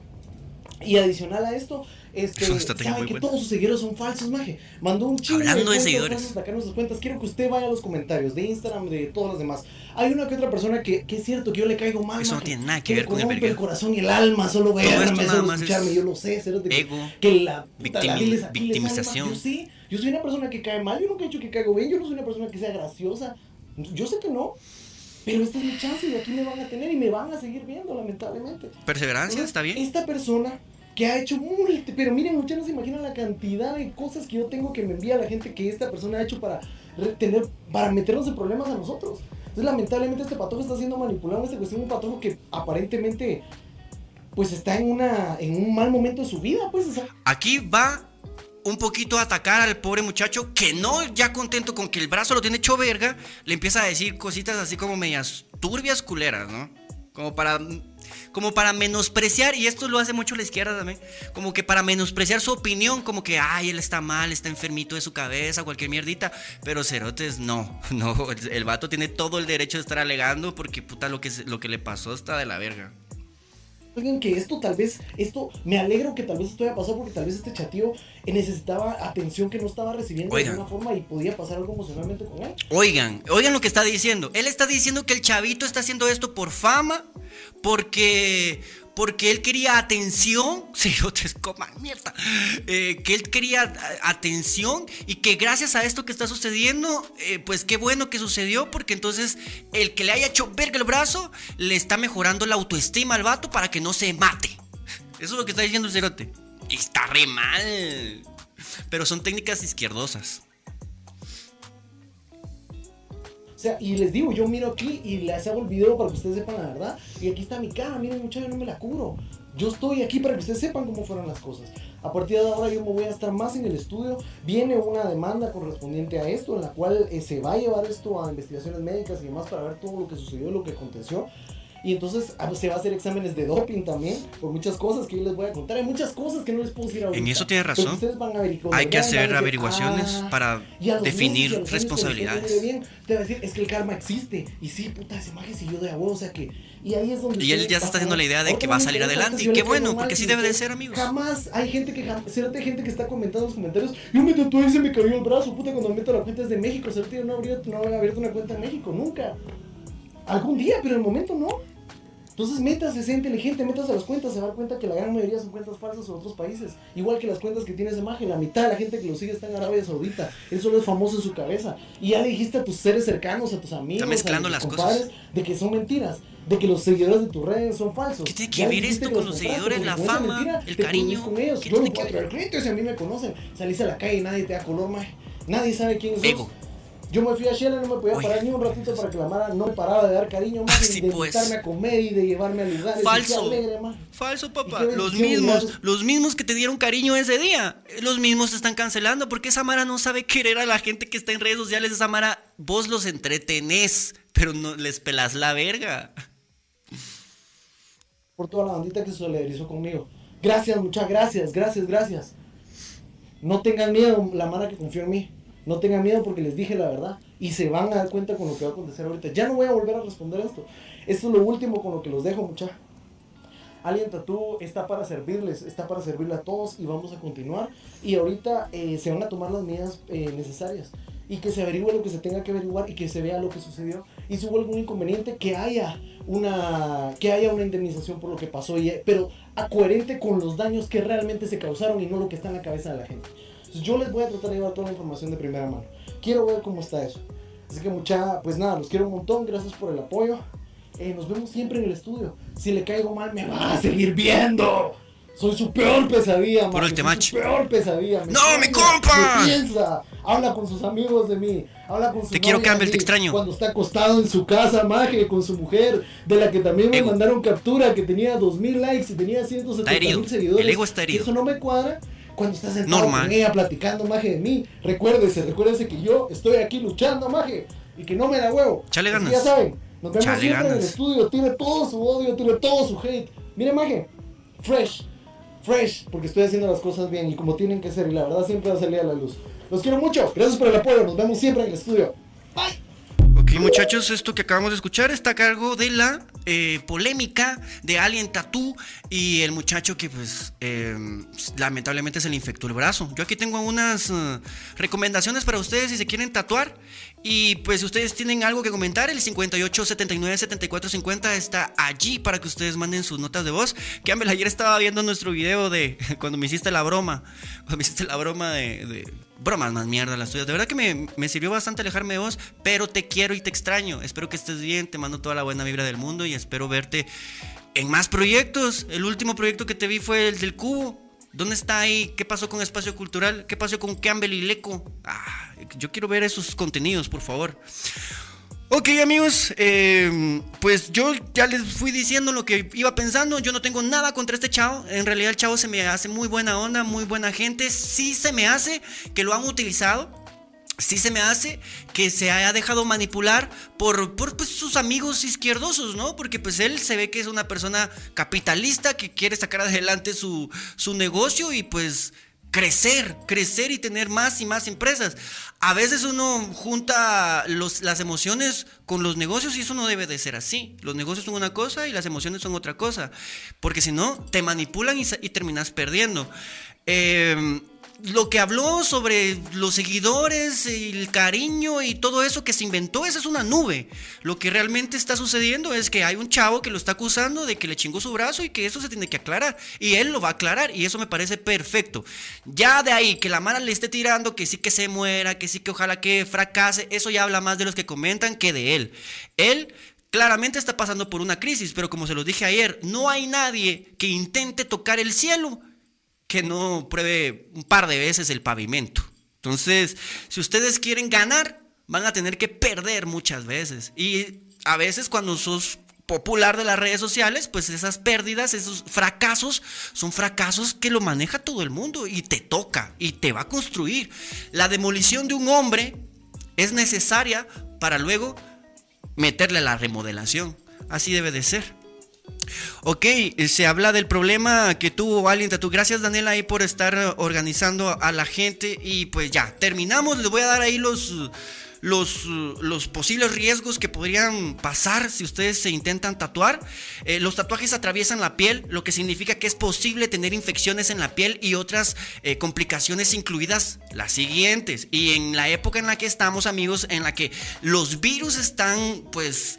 Y adicional a esto, este, sabe que todos sus seguidores son falsos, maje. Mandó un chingo Hablando de, seguidores. Sacar nuestras cuentas. Quiero que usted vaya a los comentarios de Instagram, de todas las demás. Hay una que otra persona que, que es cierto que yo le caigo mal. Eso no tiene nada que, ver con el el corazón y el alma, solo verme, solo escucharme. Yo lo sé, cero ego, que la victimización. Yo sí, yo soy una persona que cae mal. Yo nunca he dicho que caigo bien. Yo no soy una persona que sea graciosa. Yo sé que no. Pero esta es mi chance y aquí me van a tener y me van a seguir viendo, lamentablemente. Perseverancia, está bien. Esta persona que ha hecho muy... Pero miren, muchachos, se imaginan la cantidad de cosas que yo tengo que me envía la gente que esta persona ha hecho para tener, para meternos en problemas a nosotros. Entonces, lamentablemente, este patojo está siendo manipulado en esta cuestión. Un patojo que aparentemente, pues está en, una, en un mal momento de su vida, pues. Aquí va un poquito a atacar al pobre muchacho que no ya contento con que el brazo lo tiene hecho verga, le empieza a decir cositas así como medias turbias culeras, ¿no? Como para como para menospreciar, y esto lo hace mucho la izquierda también, como que para menospreciar su opinión, como que, ay, él está mal, está enfermito de su cabeza, cualquier mierdita, pero Cerotes no, [laughs] no, el, vato tiene todo el derecho de estar alegando porque puta lo que, lo que le pasó está de la verga alguien que esto tal vez, esto, me alegro que tal vez esto haya pasado porque tal vez este chatío necesitaba atención que no estaba recibiendo de alguna forma y podía pasar algo emocionalmente con él. Oigan, oigan lo que está diciendo. Él está diciendo que el chavito está haciendo esto por fama, porque porque él quería atención, [laughs] te coman mierda, eh, que él quería atención y que gracias a esto que está sucediendo, eh, pues qué bueno que sucedió, porque entonces el que le haya hecho verga el brazo le está mejorando la autoestima al vato para que no se mate. Eso es lo que está diciendo el cerote. Está re mal. Pero son técnicas izquierdosas. Sea, y les digo, yo miro aquí y les hago el video para que ustedes sepan la verdad. Y aquí está mi cara, miren muchachos, no me la cubro. Yo estoy aquí para que ustedes sepan cómo fueron las cosas. A partir de ahora yo me voy a estar más en el estudio. Viene una demanda correspondiente a esto, en la cual eh, se va a llevar esto a investigaciones médicas y demás para ver todo lo que sucedió, lo que aconteció. Y entonces ah, se va a hacer exámenes de doping también, por muchas cosas que yo les voy a contar. Hay muchas cosas que no les puedo decir ahorita. En eso tiene razón. Hay que hacer averiguaciones ah, para definir responsabilidades. te va a decir, es que el karma existe. Y sí, puta, esa imagen siguió de agua, o sea que... Y ahí es donde... Y él ya se está haciendo la idea de que va a salir adelante. Y qué bueno, porque así debe de ser, amigos. Jamás hay gente que... Hay gente que está comentando en los comentarios, yo me tatué y se me cayó el brazo, puta, cuando me meto la cuenta es de México. Cierto, no habría, no abierto una cuenta en México, nunca. Algún día, pero en el momento no. Entonces, métase, sea inteligente, métase a las cuentas, se va a dar cuenta que la gran mayoría son cuentas falsas en otros países. Igual que las cuentas que tiene esa imagen, la mitad de la gente que lo sigue está en Arabia Saudita. Él solo es famoso en su cabeza. Y ya le dijiste a tus seres cercanos, a tus amigos, Está mezclando a tus las compadres, cosas. de que son mentiras. De que los seguidores de tus redes son falsos. ¿Qué tiene que Ya ver esto que con los seguidores, la fama, mentira el cariño? con ellos. ¿Qué Yo no tiene puedo ver? clientes a mí me conocen. Salís a la calle y nadie te da color, más. Nadie sabe quién sos. Yo me fui a Shela, no me podía Oye. parar ni un ratito para que la Mara no me paraba de dar cariño, más, Sí, de pues. invitarme a comer y de llevarme a lugares. Falso. alegre, man. Falso, papá. ¿Y qué Los mismos, los mismos que te dieron cariño ese día, los mismos se están cancelando porque esa Mara no sabe querer a la gente que está en redes sociales. Esa Mara, vos los entretenés, pero no les pelas la verga. Por toda la bandita que se solidarizó conmigo. Gracias, muchas gracias, gracias, gracias. No tengan miedo, la Mara que confió en mí. No tengan miedo porque les dije la verdad. Y se van a dar cuenta con lo que va a acontecer ahorita. Ya no voy a volver a responder esto. Esto es lo último con lo que los dejo, muchachos. Alien Tattoo está para servirles, está para servirle a todos y vamos a continuar. Y ahorita eh, se van a tomar las medidas eh, necesarias y que se averigüe lo que se tenga que averiguar y que se vea lo que sucedió. Y si hubo algún inconveniente, que haya una, que haya una indemnización por lo que pasó, y, pero a coherente con los daños que realmente se causaron y no lo que está en la cabeza de la gente. Entonces, yo les voy a tratar de llevar toda la información de primera mano. Quiero ver cómo está eso. Así que mucha, pues nada, los quiero un montón, gracias por el apoyo. Eh, nos vemos siempre en el estudio. Si le caigo mal, me van a seguir viendo. Soy su peor pesadilla, man. el Soy su peor pesadilla. me ¡No, mi compa! me piensa, habla con sus amigos de mí, habla con su Te quiero, Campbell, te extraño. Cuando está acostado en su casa, maje, con su mujer, de la que también me Ego. mandaron captura, que tenía 2000 likes y tenía 170 herido. mil seguidores. El ego está herido. Eso no me cuadra. Cuando está sentado Normal. con ella platicando, maje, de mí, recuérdese, recuérdese que yo estoy aquí luchando, maje, y que no me la huevo. Chale Así ganas. Ya saben, nos vemos Chale siempre en el ganas. estudio, tire todo su odio, tire todo su hate. Mire, maje, fresh, fresh, porque estoy haciendo las cosas bien y como tienen que ser, y la verdad siempre va a salir a la luz. Los quiero mucho, gracias por el apoyo, nos vemos siempre en el estudio. Bye. Ok, muchachos, esto que acabamos de escuchar está a cargo de la eh, polémica de Alien Tattoo y el muchacho que, pues, eh, lamentablemente se le infectó el brazo. Yo aquí tengo unas eh, recomendaciones para ustedes si se quieren tatuar. Y pues, si ustedes tienen algo que comentar, el 58 79 74 50 está allí para que ustedes manden sus notas de voz. Que Ambel, ayer estaba viendo nuestro video de [laughs] cuando me hiciste la broma. Cuando me hiciste la broma de. de bromas más mierda las tuyas. De verdad que me, me sirvió bastante alejarme de vos, pero te quiero y te extraño. Espero que estés bien, te mando toda la buena vibra del mundo y espero verte en más proyectos. El último proyecto que te vi fue el del cubo. ¿Dónde está ahí? ¿Qué pasó con Espacio Cultural? ¿Qué pasó con Campbell y Leco? Ah, yo quiero ver esos contenidos, por favor. Ok amigos, eh, pues yo ya les fui diciendo lo que iba pensando, yo no tengo nada contra este chavo, en realidad el chavo se me hace muy buena onda, muy buena gente, sí se me hace que lo han utilizado, sí se me hace que se haya dejado manipular por, por pues, sus amigos izquierdosos, ¿no? Porque pues él se ve que es una persona capitalista que quiere sacar adelante su, su negocio y pues crecer, crecer y tener más y más empresas. A veces uno junta los, las emociones con los negocios y eso no debe de ser así. Los negocios son una cosa y las emociones son otra cosa. Porque si no, te manipulan y, terminas perdiendo. Eh, lo que habló sobre los seguidores, el cariño y todo eso que se inventó, esa es una nube. Lo que realmente está sucediendo es que hay un chavo que lo está acusando de que le chingó su brazo y que eso se tiene que aclarar. Y él lo va a aclarar y eso me parece perfecto. Ya de ahí que la mara le esté tirando, que sí que se muera, que sí que ojalá que fracase, eso ya habla más de los que comentan que de él. Él claramente está pasando por una crisis, pero como se los dije ayer, no hay nadie que intente tocar el cielo que no pruebe un par de veces el pavimento. Entonces, si ustedes quieren ganar, van a tener que perder muchas veces. Y a veces cuando sos popular de las redes sociales, pues esas pérdidas, esos fracasos, son fracasos que lo maneja todo el mundo y te toca y te va a construir. La demolición de un hombre es necesaria para luego meterle a la remodelación. Así debe de ser. Ok, eh, se habla del problema que tuvo Alien Tattoo. Gracias Daniela ahí por estar eh, organizando a la gente. Y pues ya, terminamos. Les voy a dar ahí los, los, posibles riesgos que podrían pasar si ustedes se intentan tatuar. Eh, los tatuajes atraviesan la piel, lo que significa que es posible tener infecciones en la piel y otras complicaciones incluidas las siguientes. Y en la época en la que estamos amigos, en la que los virus están pues...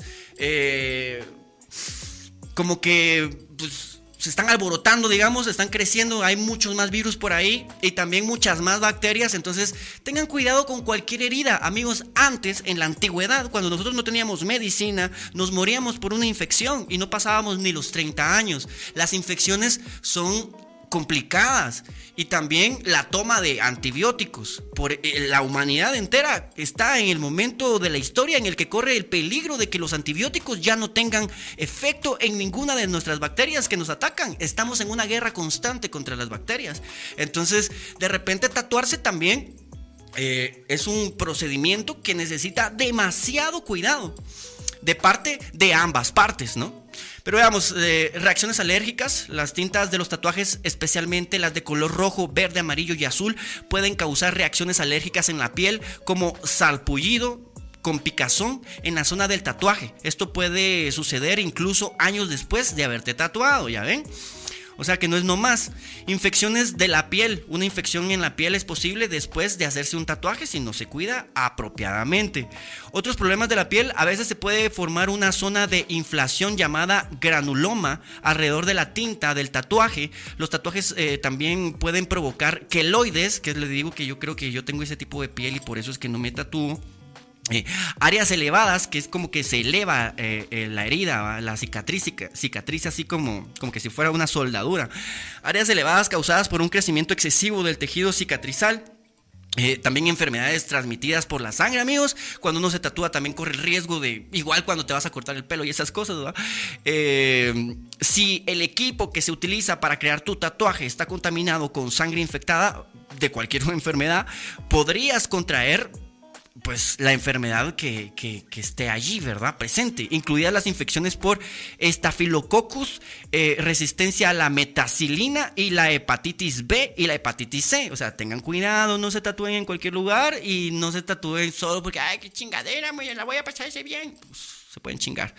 como que pues, se están alborotando, digamos, están creciendo, hay muchos más virus por ahí y también muchas más bacterias, entonces tengan cuidado con cualquier herida. Amigos, antes, en la antigüedad, cuando nosotros no teníamos medicina, nos moríamos por una infección y no pasábamos ni los 30 años. Las infecciones son complicadas y también la toma de antibióticos. Por eh, la humanidad entera está en el momento de la historia en el que corre el peligro de que los antibióticos ya no tengan efecto en ninguna de nuestras bacterias que nos atacan. Estamos en una guerra constante contra las bacterias. Entonces, de repente tatuarse también eh, es un procedimiento que necesita demasiado cuidado de parte de ambas partes, ¿no? Pero veamos, eh, reacciones alérgicas, las tintas de los tatuajes, especialmente las de color rojo, verde, amarillo y azul, pueden causar reacciones alérgicas en la piel como salpullido, con picazón en la zona del tatuaje. Esto puede suceder incluso años después de haberte tatuado, ¿ya ven? O sea que no es nomás. Infecciones de la piel. Una infección en la piel es posible después de hacerse un tatuaje si no se cuida apropiadamente. Otros problemas de la piel, a veces se puede formar una zona de inflación llamada granuloma alrededor de la tinta del tatuaje. Los tatuajes eh, también pueden provocar queloides, que les digo que yo creo que yo tengo ese tipo de piel y por eso es que no me tatúo. Eh, áreas elevadas, que es como que se eleva eh, eh, la herida, la cicatriz, así como, como que si fuera una soldadura. Áreas elevadas causadas por un crecimiento excesivo del tejido cicatrizal. también enfermedades transmitidas por la sangre, amigos. Cuando uno se tatúa también corre el riesgo de, igual cuando te vas a cortar el pelo y esas cosas, si el equipo que se utiliza para crear tu tatuaje está contaminado con sangre infectada de cualquier [laughs] enfermedad, podrías contraer pues la enfermedad que, esté allí, ¿verdad? Presente, incluidas las infecciones por estafilococcus, eh, resistencia a la metacilina y la hepatitis B y la hepatitis C. O sea, tengan cuidado, no se tatúen en cualquier lugar y no se tatúen solo porque, ay, qué chingadera, me la voy a pasar ese bien. Pues, se pueden chingar.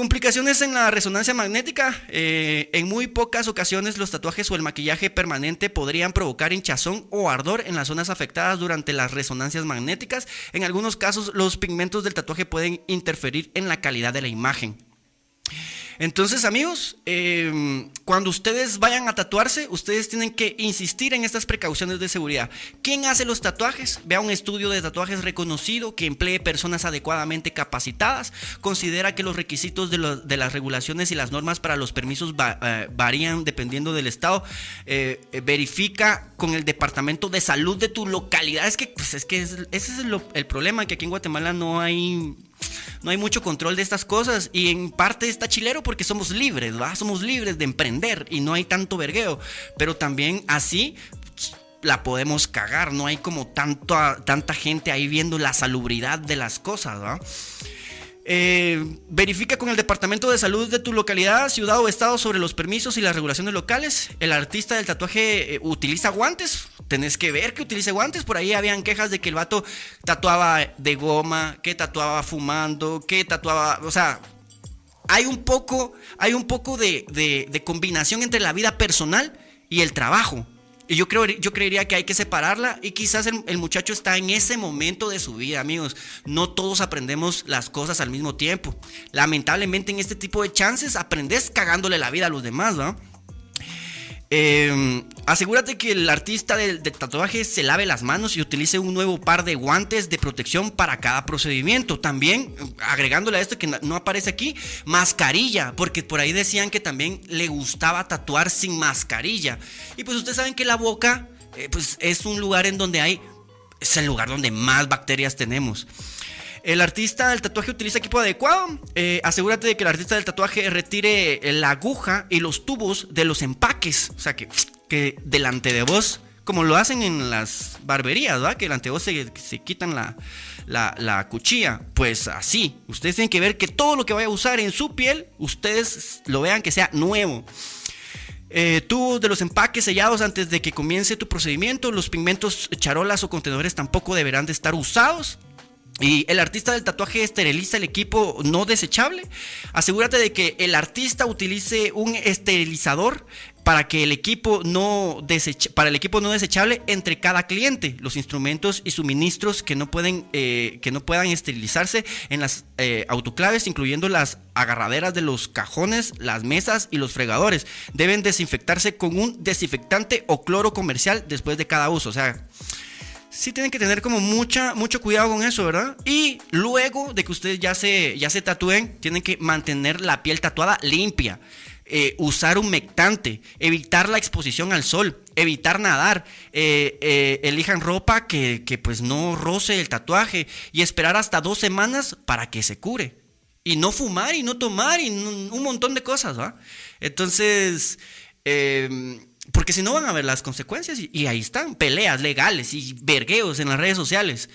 Complicaciones en la resonancia magnética. Eh, en muy pocas ocasiones los tatuajes o el maquillaje permanente podrían provocar hinchazón o ardor en las zonas afectadas durante las resonancias magnéticas. En algunos casos los pigmentos del tatuaje pueden interferir en la calidad de la imagen. Entonces, amigos, em, cuando ustedes vayan a tatuarse, ustedes tienen que insistir en estas precauciones de seguridad. ¿Quién hace los tatuajes? Vea un estudio de tatuajes reconocido que emplee personas adecuadamente capacitadas. Considera que los requisitos de, las regulaciones y las normas para los permisos eh, varían dependiendo del estado. Eh, eh, verifica con el departamento de salud de tu localidad. Es que, pues, es que ese es el problema, que aquí en Guatemala no hay no hay mucho control de estas cosas y en parte está chilero porque somos libres, ¿va? Somos libres de emprender y no hay tanto vergueo, pero también así la podemos cagar, no hay como tanto, tanta gente ahí viendo la salubridad de las cosas, ¿va? Eh, verifica con el Departamento de Salud de tu localidad, ciudad o estado sobre los permisos y las regulaciones locales. El artista del tatuaje eh, utiliza guantes. Tenés que ver que utilice guantes. Por ahí habían quejas de que el vato tatuaba de goma, que tatuaba fumando, que tatuaba. O sea, hay un poco, hay un poco de, de combinación entre la vida personal y el trabajo. Y yo, creo, yo creería que hay que separarla y quizás el, muchacho está en ese momento de su vida, amigos. No todos aprendemos las cosas al mismo tiempo. Lamentablemente en este tipo de chances aprendes cagándole la vida a los demás, ¿no? Em, asegúrate que el artista del, tatuaje se lave las manos y utilice un nuevo par de guantes de protección para cada procedimiento. También, agregándole a esto que no aparece aquí, mascarilla, porque por ahí decían que también le gustaba tatuar sin mascarilla. Y pues ustedes saben que la boca eh, pues es un lugar en donde hay, es el lugar donde más bacterias tenemos. El artista del tatuaje utiliza equipo adecuado. Eh, asegúrate de que el artista del tatuaje retire la aguja y los tubos de los empaques. O sea, que, que delante de vos, como lo hacen en las barberías, ¿verdad? Que delante de vos se, quitan la, la, cuchilla. Pues así, ustedes tienen que ver que todo lo que vaya a usar en su piel, ustedes lo vean que sea nuevo. Eh, tubos de los empaques sellados antes de que comience tu procedimiento. Los pigmentos, charolas o contenedores tampoco deberán de estar usados. Y el artista del tatuaje esteriliza el equipo no desechable. Asegúrate de que el artista utilice un esterilizador para que el equipo no para el equipo no desechable entre cada cliente, los instrumentos y suministros que no pueden eh, que no puedan esterilizarse en las eh, autoclaves, incluyendo las agarraderas de los cajones, las mesas y los fregadores, deben desinfectarse con un desinfectante o cloro comercial después de cada uso. O sea, sí tienen que tener como mucha, mucho cuidado con eso, ¿verdad? Y luego de que ustedes ya se, ya se tatúen, tienen que mantener la piel tatuada limpia. Eh, usar humectante, evitar la exposición al sol, evitar nadar, eh, eh, elijan ropa que, que, pues no roce el tatuaje y esperar hasta dos semanas para que se cure. Y no fumar y no tomar y un montón de cosas, ¿va? Entonces, eh, porque si no van a ver las consecuencias y, ahí están, peleas legales y vergueos en las redes sociales.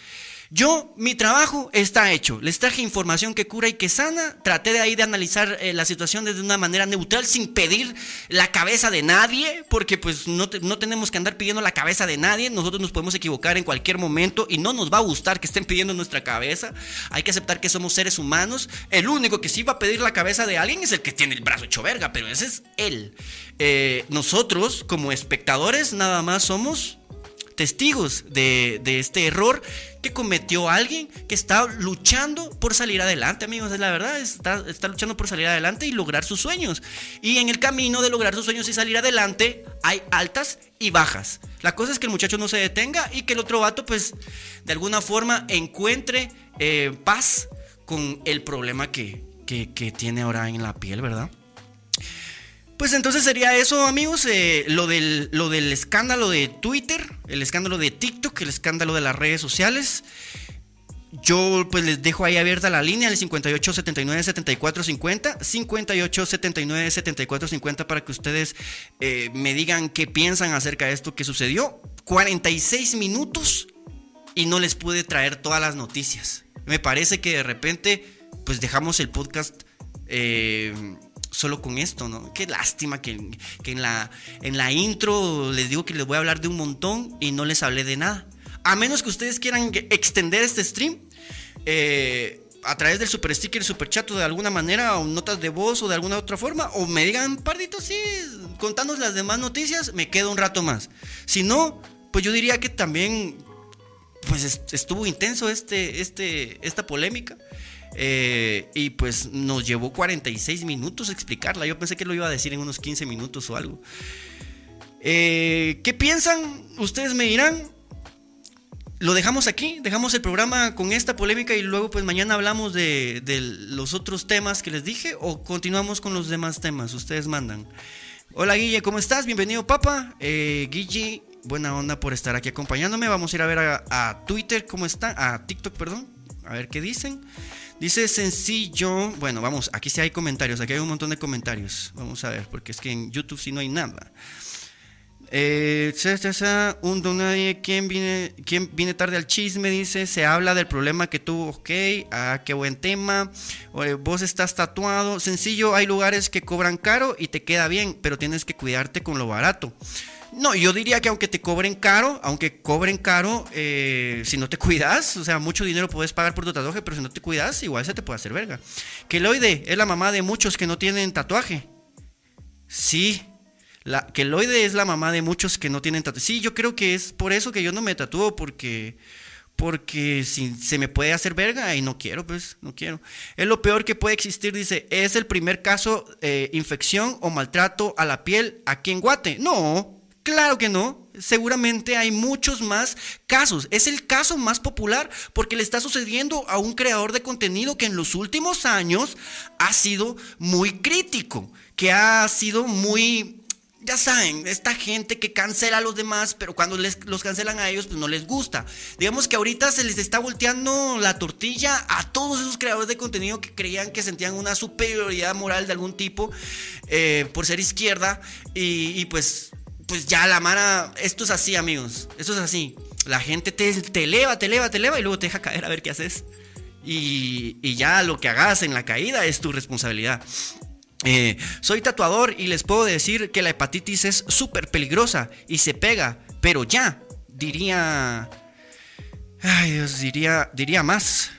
Yo, mi trabajo está hecho. Les traje información que cura y que sana. Traté de ahí de analizar eh, la situación desde una manera neutral, sin pedir la cabeza de nadie, porque pues no, no, tenemos que andar pidiendo la cabeza de nadie. Nosotros nos podemos equivocar en cualquier momento y no nos va a gustar que estén pidiendo nuestra cabeza. Hay que aceptar que somos seres humanos. El único que sí va a pedir la cabeza de alguien es el que tiene el brazo hecho verga, pero ese es él. Eh, nosotros, como espectadores, nada más somos testigos de, este error que cometió alguien que está luchando por salir adelante, amigos, es la verdad, está, luchando por salir adelante y lograr sus sueños. Y en el camino de lograr sus sueños y salir adelante hay altas y bajas. La cosa es que el muchacho no se detenga y que el otro vato, pues, de alguna forma encuentre eh, paz con el problema que, que tiene ahora en la piel, ¿verdad? Pues entonces sería eso, amigos, eh, lo, del, lo del escándalo de Twitter, el escándalo de TikTok, el escándalo de las redes sociales. Yo pues les dejo ahí abierta la línea, el 58 79 74 50, 58 79 74 50 para que ustedes eh, me digan qué piensan acerca de esto que sucedió. 46 minutos y no les pude traer todas las noticias. Me parece que de repente pues dejamos el podcast eh, solo con esto, ¿no? Qué lástima que, en, la, en la intro les digo que les voy a hablar de un montón y no les hablé de nada. A menos que ustedes quieran extender este stream eh, a través del super sticker, super chat o de alguna manera, o notas de voz o de alguna otra forma, o me digan, pardito, sí, contándonos las demás noticias, me quedo un rato más. Si no, pues yo diría que también pues estuvo intenso este, este, esta polémica. Eh, y pues nos llevó 46 minutos explicarla. Yo pensé que lo iba a decir en unos 15 minutos o algo. Eh, ¿Qué piensan? Ustedes me dirán. Lo dejamos aquí, dejamos el programa con esta polémica y luego pues mañana hablamos de, los otros temas que les dije o continuamos con los demás temas, ustedes mandan. Hola Guille, ¿cómo estás? Bienvenido papá. Eh, Guille, buena onda por estar aquí acompañándome. Vamos a ir a ver a, a Twitter cómo está, a TikTok, perdón, a ver qué dicen. Dice sencillo. Bueno, vamos, aquí sí hay comentarios. Aquí hay un montón de comentarios. Vamos a ver, porque es que en YouTube sí no hay nada. Eh, un don ¿quién viene, ¿quién viene tarde al chisme? Dice, se habla del problema que tuvo, ok, ah, qué buen tema, vos estás tatuado, sencillo, hay lugares que cobran caro y te queda bien, pero tienes que cuidarte con lo barato. No, yo diría que aunque te cobren caro, aunque cobren caro, eh, si no te cuidas, o sea, mucho dinero puedes pagar por tu tatuaje, pero si no te cuidas, igual se te puede hacer verga. Keloide es la mamá de muchos que no tienen tatuaje. Sí, la Keloide es la mamá de muchos que no tienen tatuaje. Sí, yo creo que es por eso que yo no me tatúo, porque porque si se me puede hacer verga y no quiero, pues no quiero. Es lo peor que puede existir, dice, es el primer caso eh, infección o maltrato a la piel aquí en Guate. No, Claro que no. Seguramente hay muchos más casos. Es el caso más popular porque le está sucediendo a un creador de contenido que en los últimos años ha sido muy crítico, que ha sido muy... Ya saben, esta gente que cancela a los demás, pero cuando les, los cancelan a ellos, pues no les gusta. Digamos que ahorita se les está volteando la tortilla a todos esos creadores de contenido que creían que sentían una superioridad moral de algún tipo eh, por ser izquierda y pues pues ya la mara, esto es así, amigos, esto es así. La gente te, te eleva, te eleva, te eleva y luego te deja caer a ver qué haces. Y, ya lo que hagas en la caída es tu responsabilidad. Eh, soy tatuador y les puedo decir que la hepatitis es súper peligrosa y se pega, pero ya, diría... Ay Dios, diría, diría más.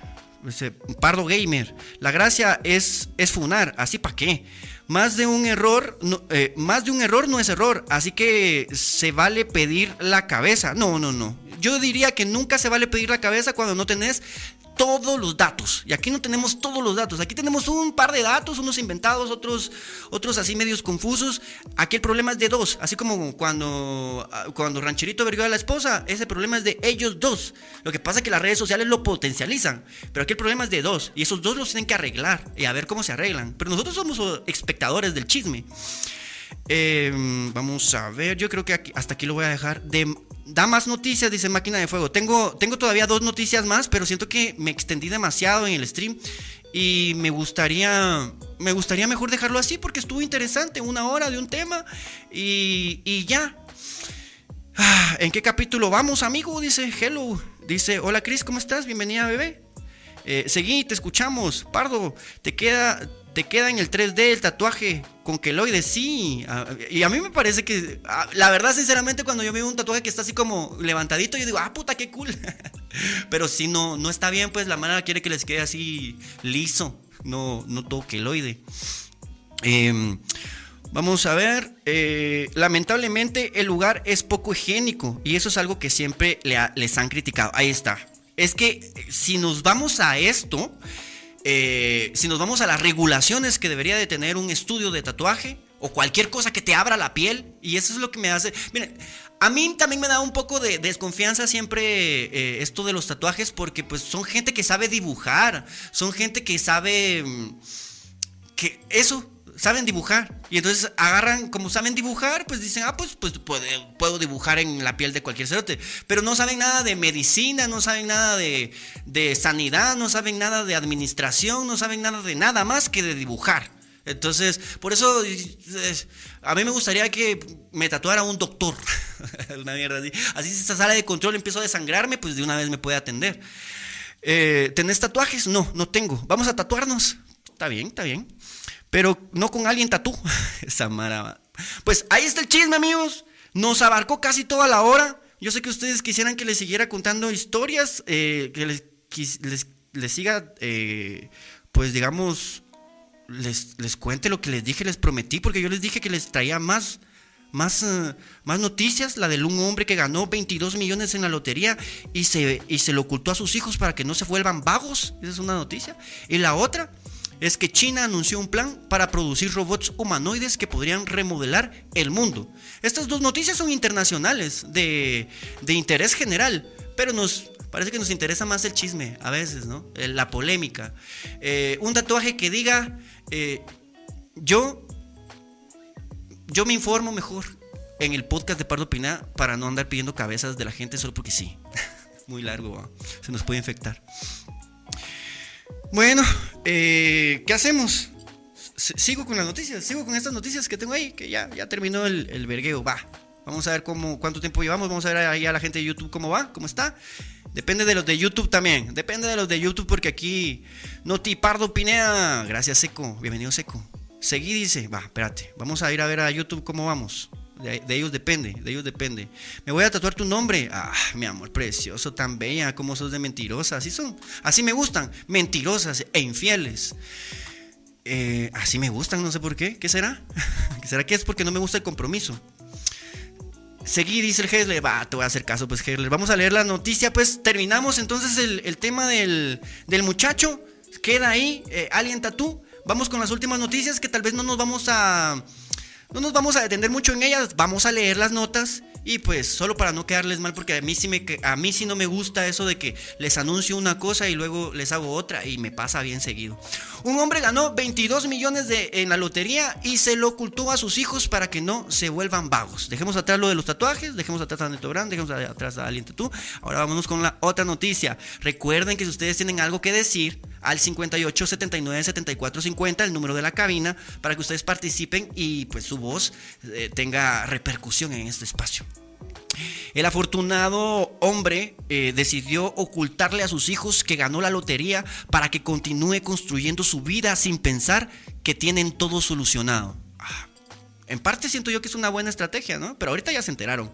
Pardo Gamer. La gracia es, es funar, así para qué. Más de un error, no, eh, más de un error no es error, así que se vale pedir la cabeza. No, no, no. Yo diría que nunca se vale pedir la cabeza cuando no tenés todos los datos. Y aquí no tenemos todos los datos. Aquí tenemos un par de datos, unos inventados, otros, otros así medios confusos. Aquí el problema es de dos. Así como cuando, ah, cuando Rancherito vergó a la esposa, ese problema es de ellos dos. Lo que pasa es que las redes sociales lo potencializan. Pero aquí el problema es de dos. Y esos dos los tienen que arreglar y a ver cómo se arreglan. Pero nosotros somos oh, espectadores del chisme. Eh, vamos a ver, yo creo que hasta aquí lo voy a dejar. De, da más noticias, dice Máquina de Fuego. Tengo, tengo todavía dos noticias más, pero siento que me extendí demasiado en el stream. Y me gustaría, me gustaría mejor dejarlo así porque estuvo interesante, una hora de un tema y, y ya. Ah, ¿En qué capítulo vamos, amigo? Dice, hello. Dice, hola Chris, ¿cómo estás? Bienvenida, bebé. Eh, seguí, te escuchamos. Pardo, te queda, te queda en el 3D el tatuaje con queloide, sí. Y a mí me parece que, la verdad, sinceramente, cuando yo veo un tatuaje que está así como levantadito, yo digo, ah, puta, qué cool. [laughs] Pero si no, no está bien, pues la manera quiere que les quede así liso, no, no todo queloide. Em, vamos a ver, eh, lamentablemente el lugar es poco higiénico y eso es algo que siempre le ha- les han criticado. Ahí está. Es que si nos vamos a esto, eh, si nos vamos a las regulaciones que debería de tener un estudio de tatuaje o cualquier cosa que te abra la piel, y eso es lo que me hace... Miren, a mí también me da un poco de desconfianza siempre eh, esto de los tatuajes porque pues son gente que sabe dibujar, son gente que sabe... mm, que eso, saben dibujar. Y entonces agarran, como saben dibujar, pues dicen, ah, pues, pues puedo dibujar en la piel de cualquier cerote. Pero no saben nada de medicina, no saben nada de, de sanidad, no saben nada de administración, no saben nada de nada más que de dibujar. Entonces, por eso a mí me gustaría que me tatuara un doctor. [laughs] una mierda así. Así si esta sala de control empiezo a desangrarme, pues de una vez me puede atender. Eh, ¿Tenés tatuajes? No, no tengo. Vamos a tatuarnos. Está bien, está bien. Pero no con alguien tatú. [laughs] Esa mara. Pues ahí está el chisme, amigos. Nos abarcó casi toda la hora. Yo sé que ustedes quisieran que les siguiera contando historias, eh, que les, les, les siga, eh, pues digamos, les, les cuente lo que les dije, les prometí, porque yo les dije que les traía más, más, eh, más noticias. La de un hombre que ganó 22 millones en la lotería y se, y se lo ocultó a sus hijos para que no se vuelvan vagos. Esa es una noticia. Y la otra es que China anunció un plan para producir robots humanoides que podrían remodelar el mundo. Estas dos noticias son internacionales, de, de interés general, pero nos parece que nos interesa más el chisme a veces, ¿no? Eh, La polémica. Eh, un tatuaje que diga, eh, yo, yo me informo mejor en el podcast de Pardo Pina para no andar pidiendo cabezas de la gente solo porque sí. [laughs] Muy largo, se nos puede infectar. Bueno, eh, ¿qué hacemos? Sigo con las noticias, sigo con estas noticias que tengo ahí, que ya, ya terminó el, el vergueo, va. Vamos a ver cómo, cuánto tiempo llevamos, vamos a ver ahí a la gente de YouTube cómo va, cómo está. Depende de los de YouTube también, depende de los de YouTube porque aquí Noti Pardo Pineda, gracias Seco, bienvenido Seco. Seguí dice, va, espérate, vamos a ir a ver a YouTube cómo vamos. De, ellos depende, de ellos depende. Me voy a tatuar tu nombre. Ah, mi amor precioso, tan bella, como sos de mentirosa. Así son, así me gustan, mentirosas e infieles. Eh, así me gustan, no sé por qué. ¿Qué será? [laughs] ¿Será que es porque no me gusta el compromiso? Seguí, dice el Hesler. Va, te voy a hacer caso, pues, Hesler. Vamos a leer la noticia, pues. Terminamos entonces el, el tema del, del muchacho. Queda ahí, eh, Alien Tattoo. Vamos con las últimas noticias que tal vez no nos vamos a. No nos vamos a detener mucho en ellas. Vamos a leer las notas. Y pues, solo para no quedarles mal, porque a mí sí, me, a mí sí no me gusta eso de que les anuncio una cosa y luego les hago otra. Y me pasa bien seguido. Un hombre ganó 22 millones de, en la lotería y se lo ocultó a sus hijos para que no se vuelvan vagos. Dejemos atrás lo de los tatuajes, dejemos atrás a Neto Brand, dejemos atrás a Alien Tattoo. Ahora vámonos con la otra noticia. Recuerden que si ustedes tienen algo que decir, al 58 79 74 50, el número de la cabina, para que ustedes participen y pues voz eh, tenga repercusión en este espacio. El afortunado hombre eh, decidió ocultarle a sus hijos que ganó la lotería para que continúe construyendo su vida sin pensar que tienen todo solucionado. Ah, En parte siento yo que es una buena estrategia, ¿no? Pero ahorita ya se enteraron.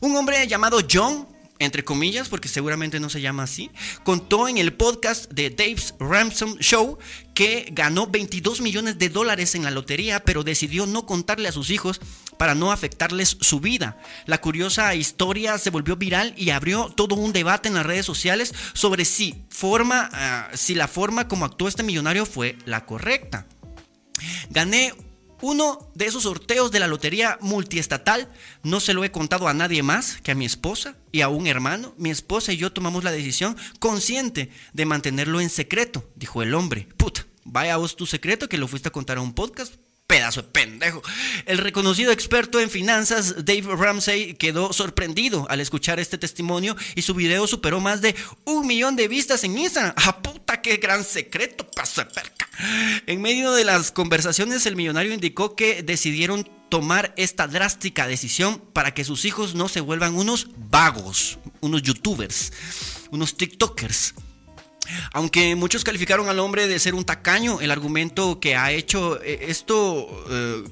Un hombre llamado John entre comillas, porque seguramente no se llama así, contó en el podcast de Dave's Ransom Show que ganó 22 millones de dólares en la lotería, pero decidió no contarle a sus hijos para no afectarles su vida. La curiosa historia se volvió viral y abrió todo un debate en las redes sociales sobre si, forma, ah, si la forma como actuó este millonario fue la correcta. Gané uno de esos sorteos de la lotería multiestatal no se lo he contado a nadie más que a mi esposa y a un hermano. Mi esposa y yo tomamos la decisión consciente de mantenerlo en secreto, dijo el hombre. Puta, vaya vos tu secreto que lo fuiste a contar a un podcast. Pedazo de pendejo. El reconocido experto en finanzas Dave Ramsey quedó sorprendido al escuchar este testimonio y su video superó más de un millón de vistas en Instagram. ¡Ah, puta, qué gran secreto! Paso de perca. En medio de las conversaciones, el millonario indicó que decidieron tomar esta drástica decisión para que sus hijos no se vuelvan unos vagos, unos youtubers, unos tiktokers. Aunque muchos calificaron al hombre de ser un tacaño, el argumento que ha hecho eh, esto eh,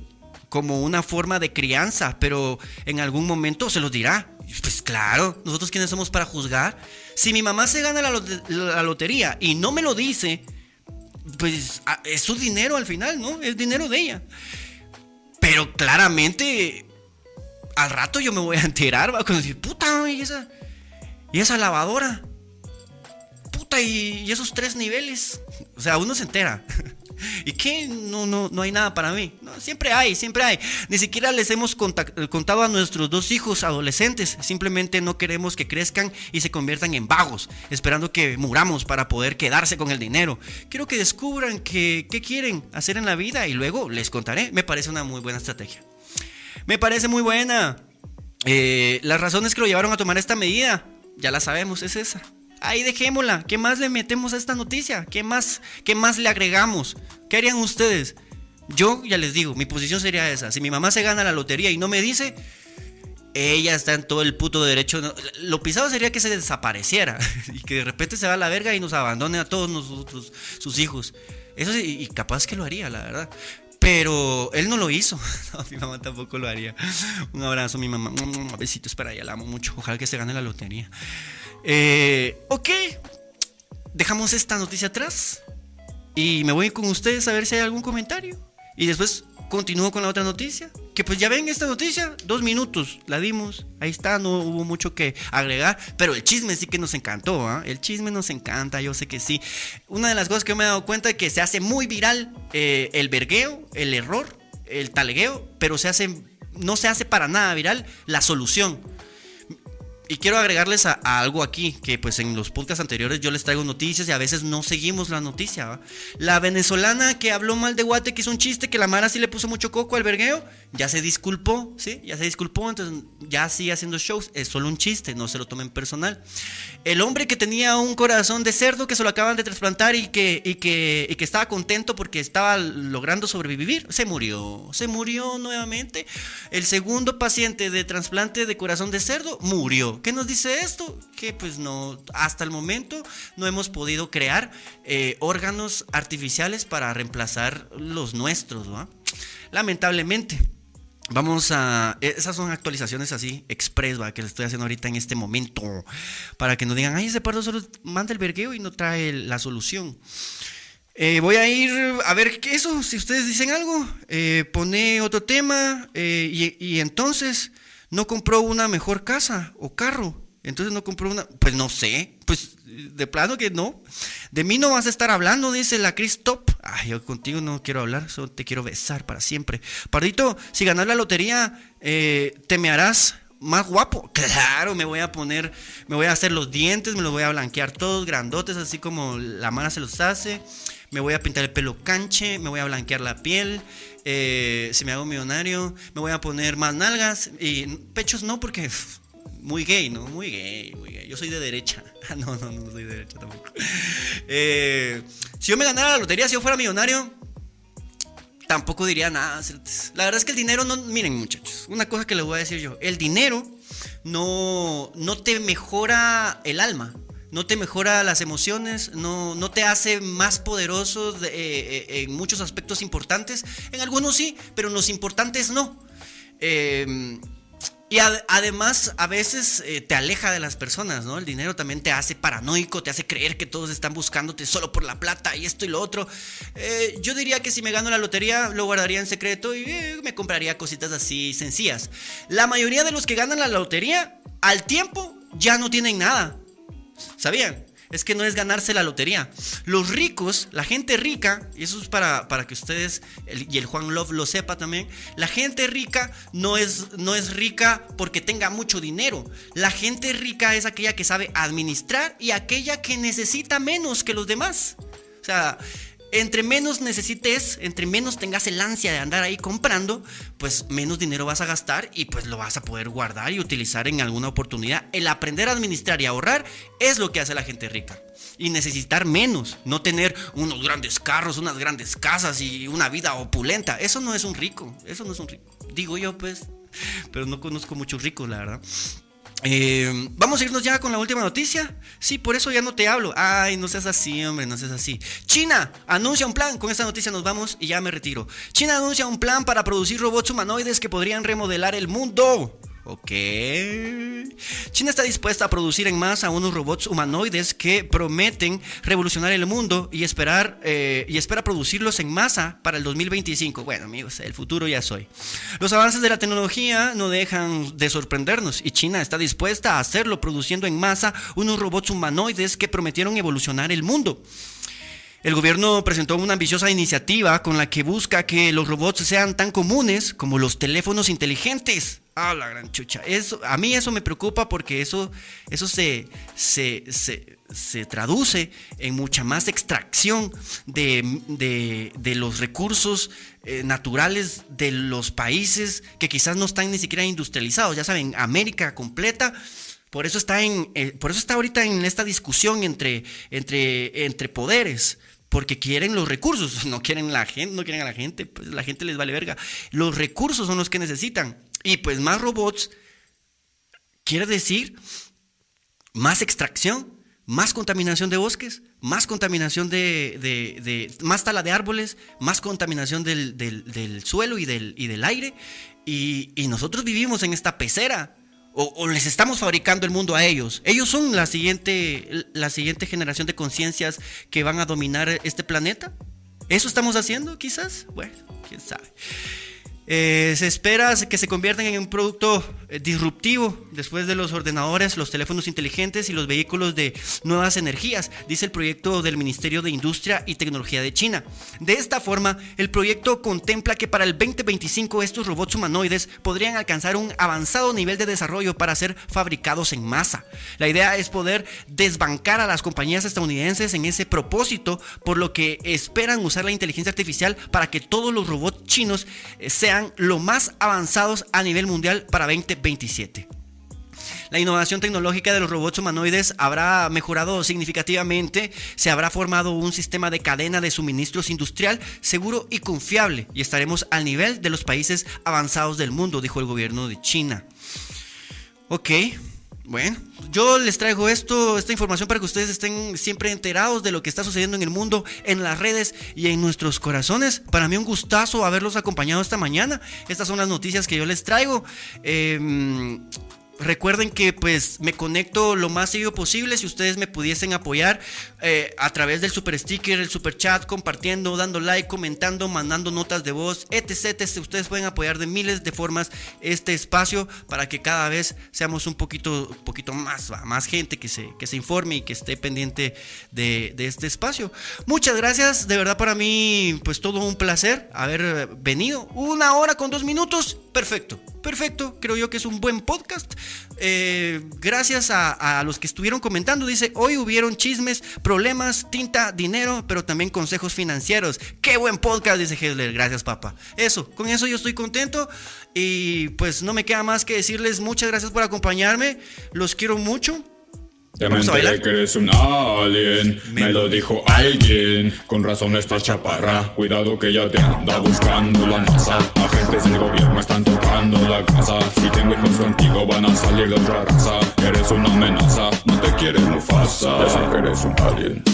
como una forma de crianza, pero en algún momento se los dirá. Pues claro, nosotros quienes somos para juzgar. Si mi mamá se gana la, lotería y no me lo dice, pues es su dinero al final, ¿no? Es dinero de ella. Pero claramente, al rato yo me voy a enterar, va a decir, puta, y esa, y esa lavadora y, esos tres niveles. O sea, uno se entera. [laughs] ¿Y qué? No, no, no hay nada para mí. siempre hay, siempre hay. Ni siquiera les hemos contado a nuestros dos hijos adolescentes. Simplemente no queremos que crezcan y se conviertan en vagos, esperando que muramos para poder quedarse con el dinero. Quiero que descubran qué quieren hacer en la vida y luego les contaré. Me parece una muy buena estrategia. Me parece muy buena. Eh, las razones que lo llevaron a tomar esta medida, ya la sabemos, es esa ahí dejémosla. ¿Qué más le metemos a esta noticia? ¿Qué más, qué más le agregamos? ¿Qué harían ustedes? Yo ya les digo, mi posición sería esa. Si mi mamá se gana la lotería y no me dice, ella está en todo el puto derecho. Lo pisado sería que se desapareciera [laughs] y que de repente se va a la verga y nos abandone a todos nosotros, sus hijos. Eso sí, y capaz que lo haría, la verdad. Pero él no lo hizo. [laughs] mi mamá tampoco lo haría. Un abrazo, mi mamá. Besitos para ella, la amo mucho. Ojalá que se gane la lotería. Eh, ok, dejamos esta noticia atrás y me voy con ustedes a ver si hay algún comentario. Y después continúo con la otra noticia. Que pues ya ven esta noticia, dos minutos, la dimos, ahí está, no hubo mucho que agregar, pero el chisme sí que nos encantó, ¿ah? el chisme nos encanta, yo sé que sí. Una de las cosas que me he dado cuenta es que se hace muy viral eh, el vergueo, el error, el talegueo, pero se hace, no se hace para nada viral la solución. Y quiero agregarles a, algo aquí, que pues en los podcasts anteriores yo les traigo noticias y a veces no seguimos la noticia. La venezolana que habló mal de Guate, que hizo un chiste, que la Mara sí le puso mucho coco al vergueo, ya se disculpó, ¿sí? Ya se disculpó, entonces ya sigue haciendo shows, es solo un chiste, no se lo tomen personal. El hombre que tenía un corazón de cerdo que se lo acaban de trasplantar y que, y que, y que estaba contento porque estaba logrando sobrevivir, se murió, se murió nuevamente. El segundo paciente de trasplante de corazón de cerdo murió. ¿Qué nos dice esto? Que pues no, hasta el momento no hemos podido crear eh, órganos artificiales para reemplazar los nuestros, Lamentablemente. Vamos a. Esas son actualizaciones así, express, que les estoy haciendo ahorita en este momento. Para que no digan, ay, ese pardo solo manda el vergueo y no trae la solución. Eh, voy a ir a ver qué eso, si ustedes dicen algo, eh, pone otro tema y, entonces no compró una mejor casa o carro. Entonces no compró una, pues no sé, pues de plano que no. De mí no vas a estar hablando, dice la Chris Top. Ay, yo contigo no quiero hablar, solo te quiero besar para siempre. Pardito, si ganas la lotería, eh, te me harás más guapo. Claro, me voy a poner, me voy a hacer los dientes, me los voy a blanquear todos grandotes, así como la mano se los hace. Me voy a pintar el pelo canche, me voy a blanquear la piel. Eh, si me hago millonario, me voy a poner más nalgas y pechos no porque muy gay, ¿no? Muy gay, muy gay. Yo soy de derecha. [laughs] no, no, no soy de derecha tampoco. Eh, si yo me ganara la lotería, si yo fuera millonario, tampoco diría nada. La verdad es que el dinero no. Miren, muchachos, una cosa que les voy a decir yo: el dinero no, no te mejora el alma no te mejora las emociones, no, no te hace más poderoso eh, eh, en muchos aspectos importantes. En algunos sí, pero en los importantes no. Em, Y además, a veces eh, te aleja de las personas, ¿no? El dinero también te hace paranoico, te hace creer que todos están buscándote solo por la plata y esto y lo otro. Yo diría que si me gano la lotería, lo guardaría en secreto y me compraría cositas así sencillas. La mayoría de los que ganan la lotería, al tiempo, ya no tienen nada. ¿Sabían? es que no es ganarse la lotería. Los ricos, la gente rica, y eso es para, para que ustedes y el Juan Love lo sepa también, la gente rica no es, no es rica porque tenga mucho dinero. La gente rica es aquella que sabe administrar y aquella que necesita menos que los demás. O sea, entre menos necesites, entre menos tengas el ansia de andar ahí comprando, pues menos dinero vas a gastar y pues lo vas a poder guardar y utilizar en alguna oportunidad. El aprender a administrar y ahorrar es lo que hace la gente rica. Y necesitar menos, no tener unos grandes carros, unas grandes casas y una vida opulenta. Eso no es un rico, eso no es un rico. Digo yo pues, pero no conozco muchos ricos, la verdad. Eh, vamos a irnos ya con la última noticia. Sí, por eso ya no te hablo. Ay, no seas así, hombre, no seas así. China anuncia un plan. Con esta noticia nos vamos y ya me retiro. China anuncia un plan para producir robots humanoides que podrían remodelar el mundo. Ok. China está dispuesta a producir en masa unos robots humanoides que prometen revolucionar el mundo y esperar eh, y espera producirlos en masa para el 2025. Bueno, amigos, el futuro ya soy. Los avances de la tecnología no dejan de sorprendernos y China está dispuesta a hacerlo produciendo en masa unos robots humanoides que prometieron evolucionar el mundo. El gobierno presentó una ambiciosa iniciativa con la que busca que los robots sean tan comunes como los teléfonos inteligentes. Ah, la gran chucha. Eso, a mí eso me preocupa porque eso, eso se, se, se, traduce en mucha más extracción de, los recursos eh, naturales de los países que quizás no están ni siquiera industrializados. Ya saben, América completa. Por eso está en, eh, por eso está ahorita en esta discusión entre, entre, entre poderes porque quieren los recursos, [laughs] no quieren la gente, no quieren a la gente, pues la gente les vale verga. Los recursos son los que necesitan. Y pues más robots quiere decir más extracción, más contaminación de bosques, más contaminación de, más tala de árboles, más contaminación del, suelo y del, aire. Y nosotros vivimos en esta pecera o, les estamos fabricando el mundo a ellos. Ellos son la siguiente, la siguiente generación de conciencias que van a dominar este planeta. ¿Eso estamos haciendo quizás? Bueno, quién sabe. Eh, se espera que se conviertan en un producto eh, disruptivo después de los ordenadores, los teléfonos inteligentes y los vehículos de nuevas energías, dice el proyecto del Ministerio de Industria y Tecnología de China. De esta forma, el proyecto contempla que para el 2025 estos robots humanoides podrían alcanzar un avanzado nivel de desarrollo para ser fabricados en masa. La idea es poder desbancar a las compañías estadounidenses en ese propósito, por lo que esperan usar la inteligencia artificial para que todos los robots chinos eh, sean lo más avanzados a nivel mundial para 2027. La innovación tecnológica de los robots humanoides habrá mejorado significativamente, se habrá formado un sistema de cadena de suministros industrial seguro y confiable y estaremos al nivel de los países avanzados del mundo, dijo el gobierno de China. Ok, bueno, yo les traigo esto, esta información para que ustedes estén siempre enterados de lo que está sucediendo en el mundo, en las redes y en nuestros corazones. Para mí un gustazo haberlos acompañado esta mañana. Estas son las noticias que yo les traigo. Eh, Recuerden que pues me conecto lo más seguido posible. Si ustedes me pudiesen apoyar eh, a través del super sticker, el super chat, compartiendo, dando like, comentando, mandando notas de voz, etc. Ustedes pueden apoyar de miles de formas este espacio para que cada vez seamos un poquito, poquito más, más gente que se, que se informe y que esté pendiente de, de este espacio. Muchas gracias, de verdad para mí pues todo un placer haber venido. Una hora con dos minutos, perfecto perfecto, creo yo que es un buen podcast. Eh, gracias a, los que estuvieron comentando, dice, hoy hubieron chismes, problemas, tinta, dinero, pero también consejos financieros. Qué buen podcast, dice Hedler, gracias papá. Eso, con eso yo estoy contento y pues no me queda más que decirles muchas gracias por acompañarme, los quiero mucho. Te enteré que eres un alien, me lo dijo alguien. Con razón esta chaparra, cuidado que ya te anda buscando la NASA. Agentes del gobierno están tocando la casa. Si tengo hijos contigo van a salir de otra raza. Eres una amenaza, no te quieren Mufasa. Sé que eres un alien.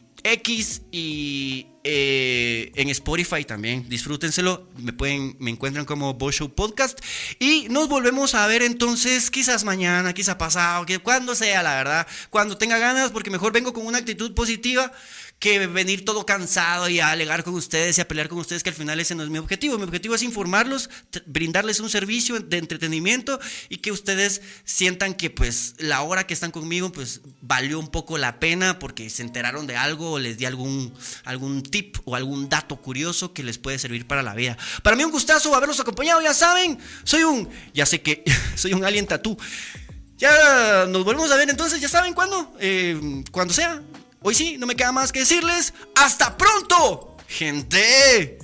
X y eh, en Spotify también. Disfrútenselo. Me pueden, me encuentran como Bo Show Podcast. Y nos volvemos a ver entonces, quizás mañana, quizás pasado, que cuando sea, la verdad. Cuando tenga ganas, porque mejor vengo con una actitud positiva que venir todo cansado y a alegar con ustedes y a pelear con ustedes, que al final ese no es mi objetivo. Mi objetivo es informarlos, brindarles un servicio de entretenimiento y que ustedes sientan que pues la hora que están conmigo pues valió un poco la pena porque se enteraron de algo o les di algún, algún tip o algún dato curioso que les puede servir para la vida. Para mí un gustazo haberlos acompañado, ya saben, soy un, ya sé que [laughs] soy un alien tatú. Ya nos volvemos a ver entonces, ya saben cuándo, eh, cuando sea. Hoy sí, no me queda más que decirles, hasta pronto, gente.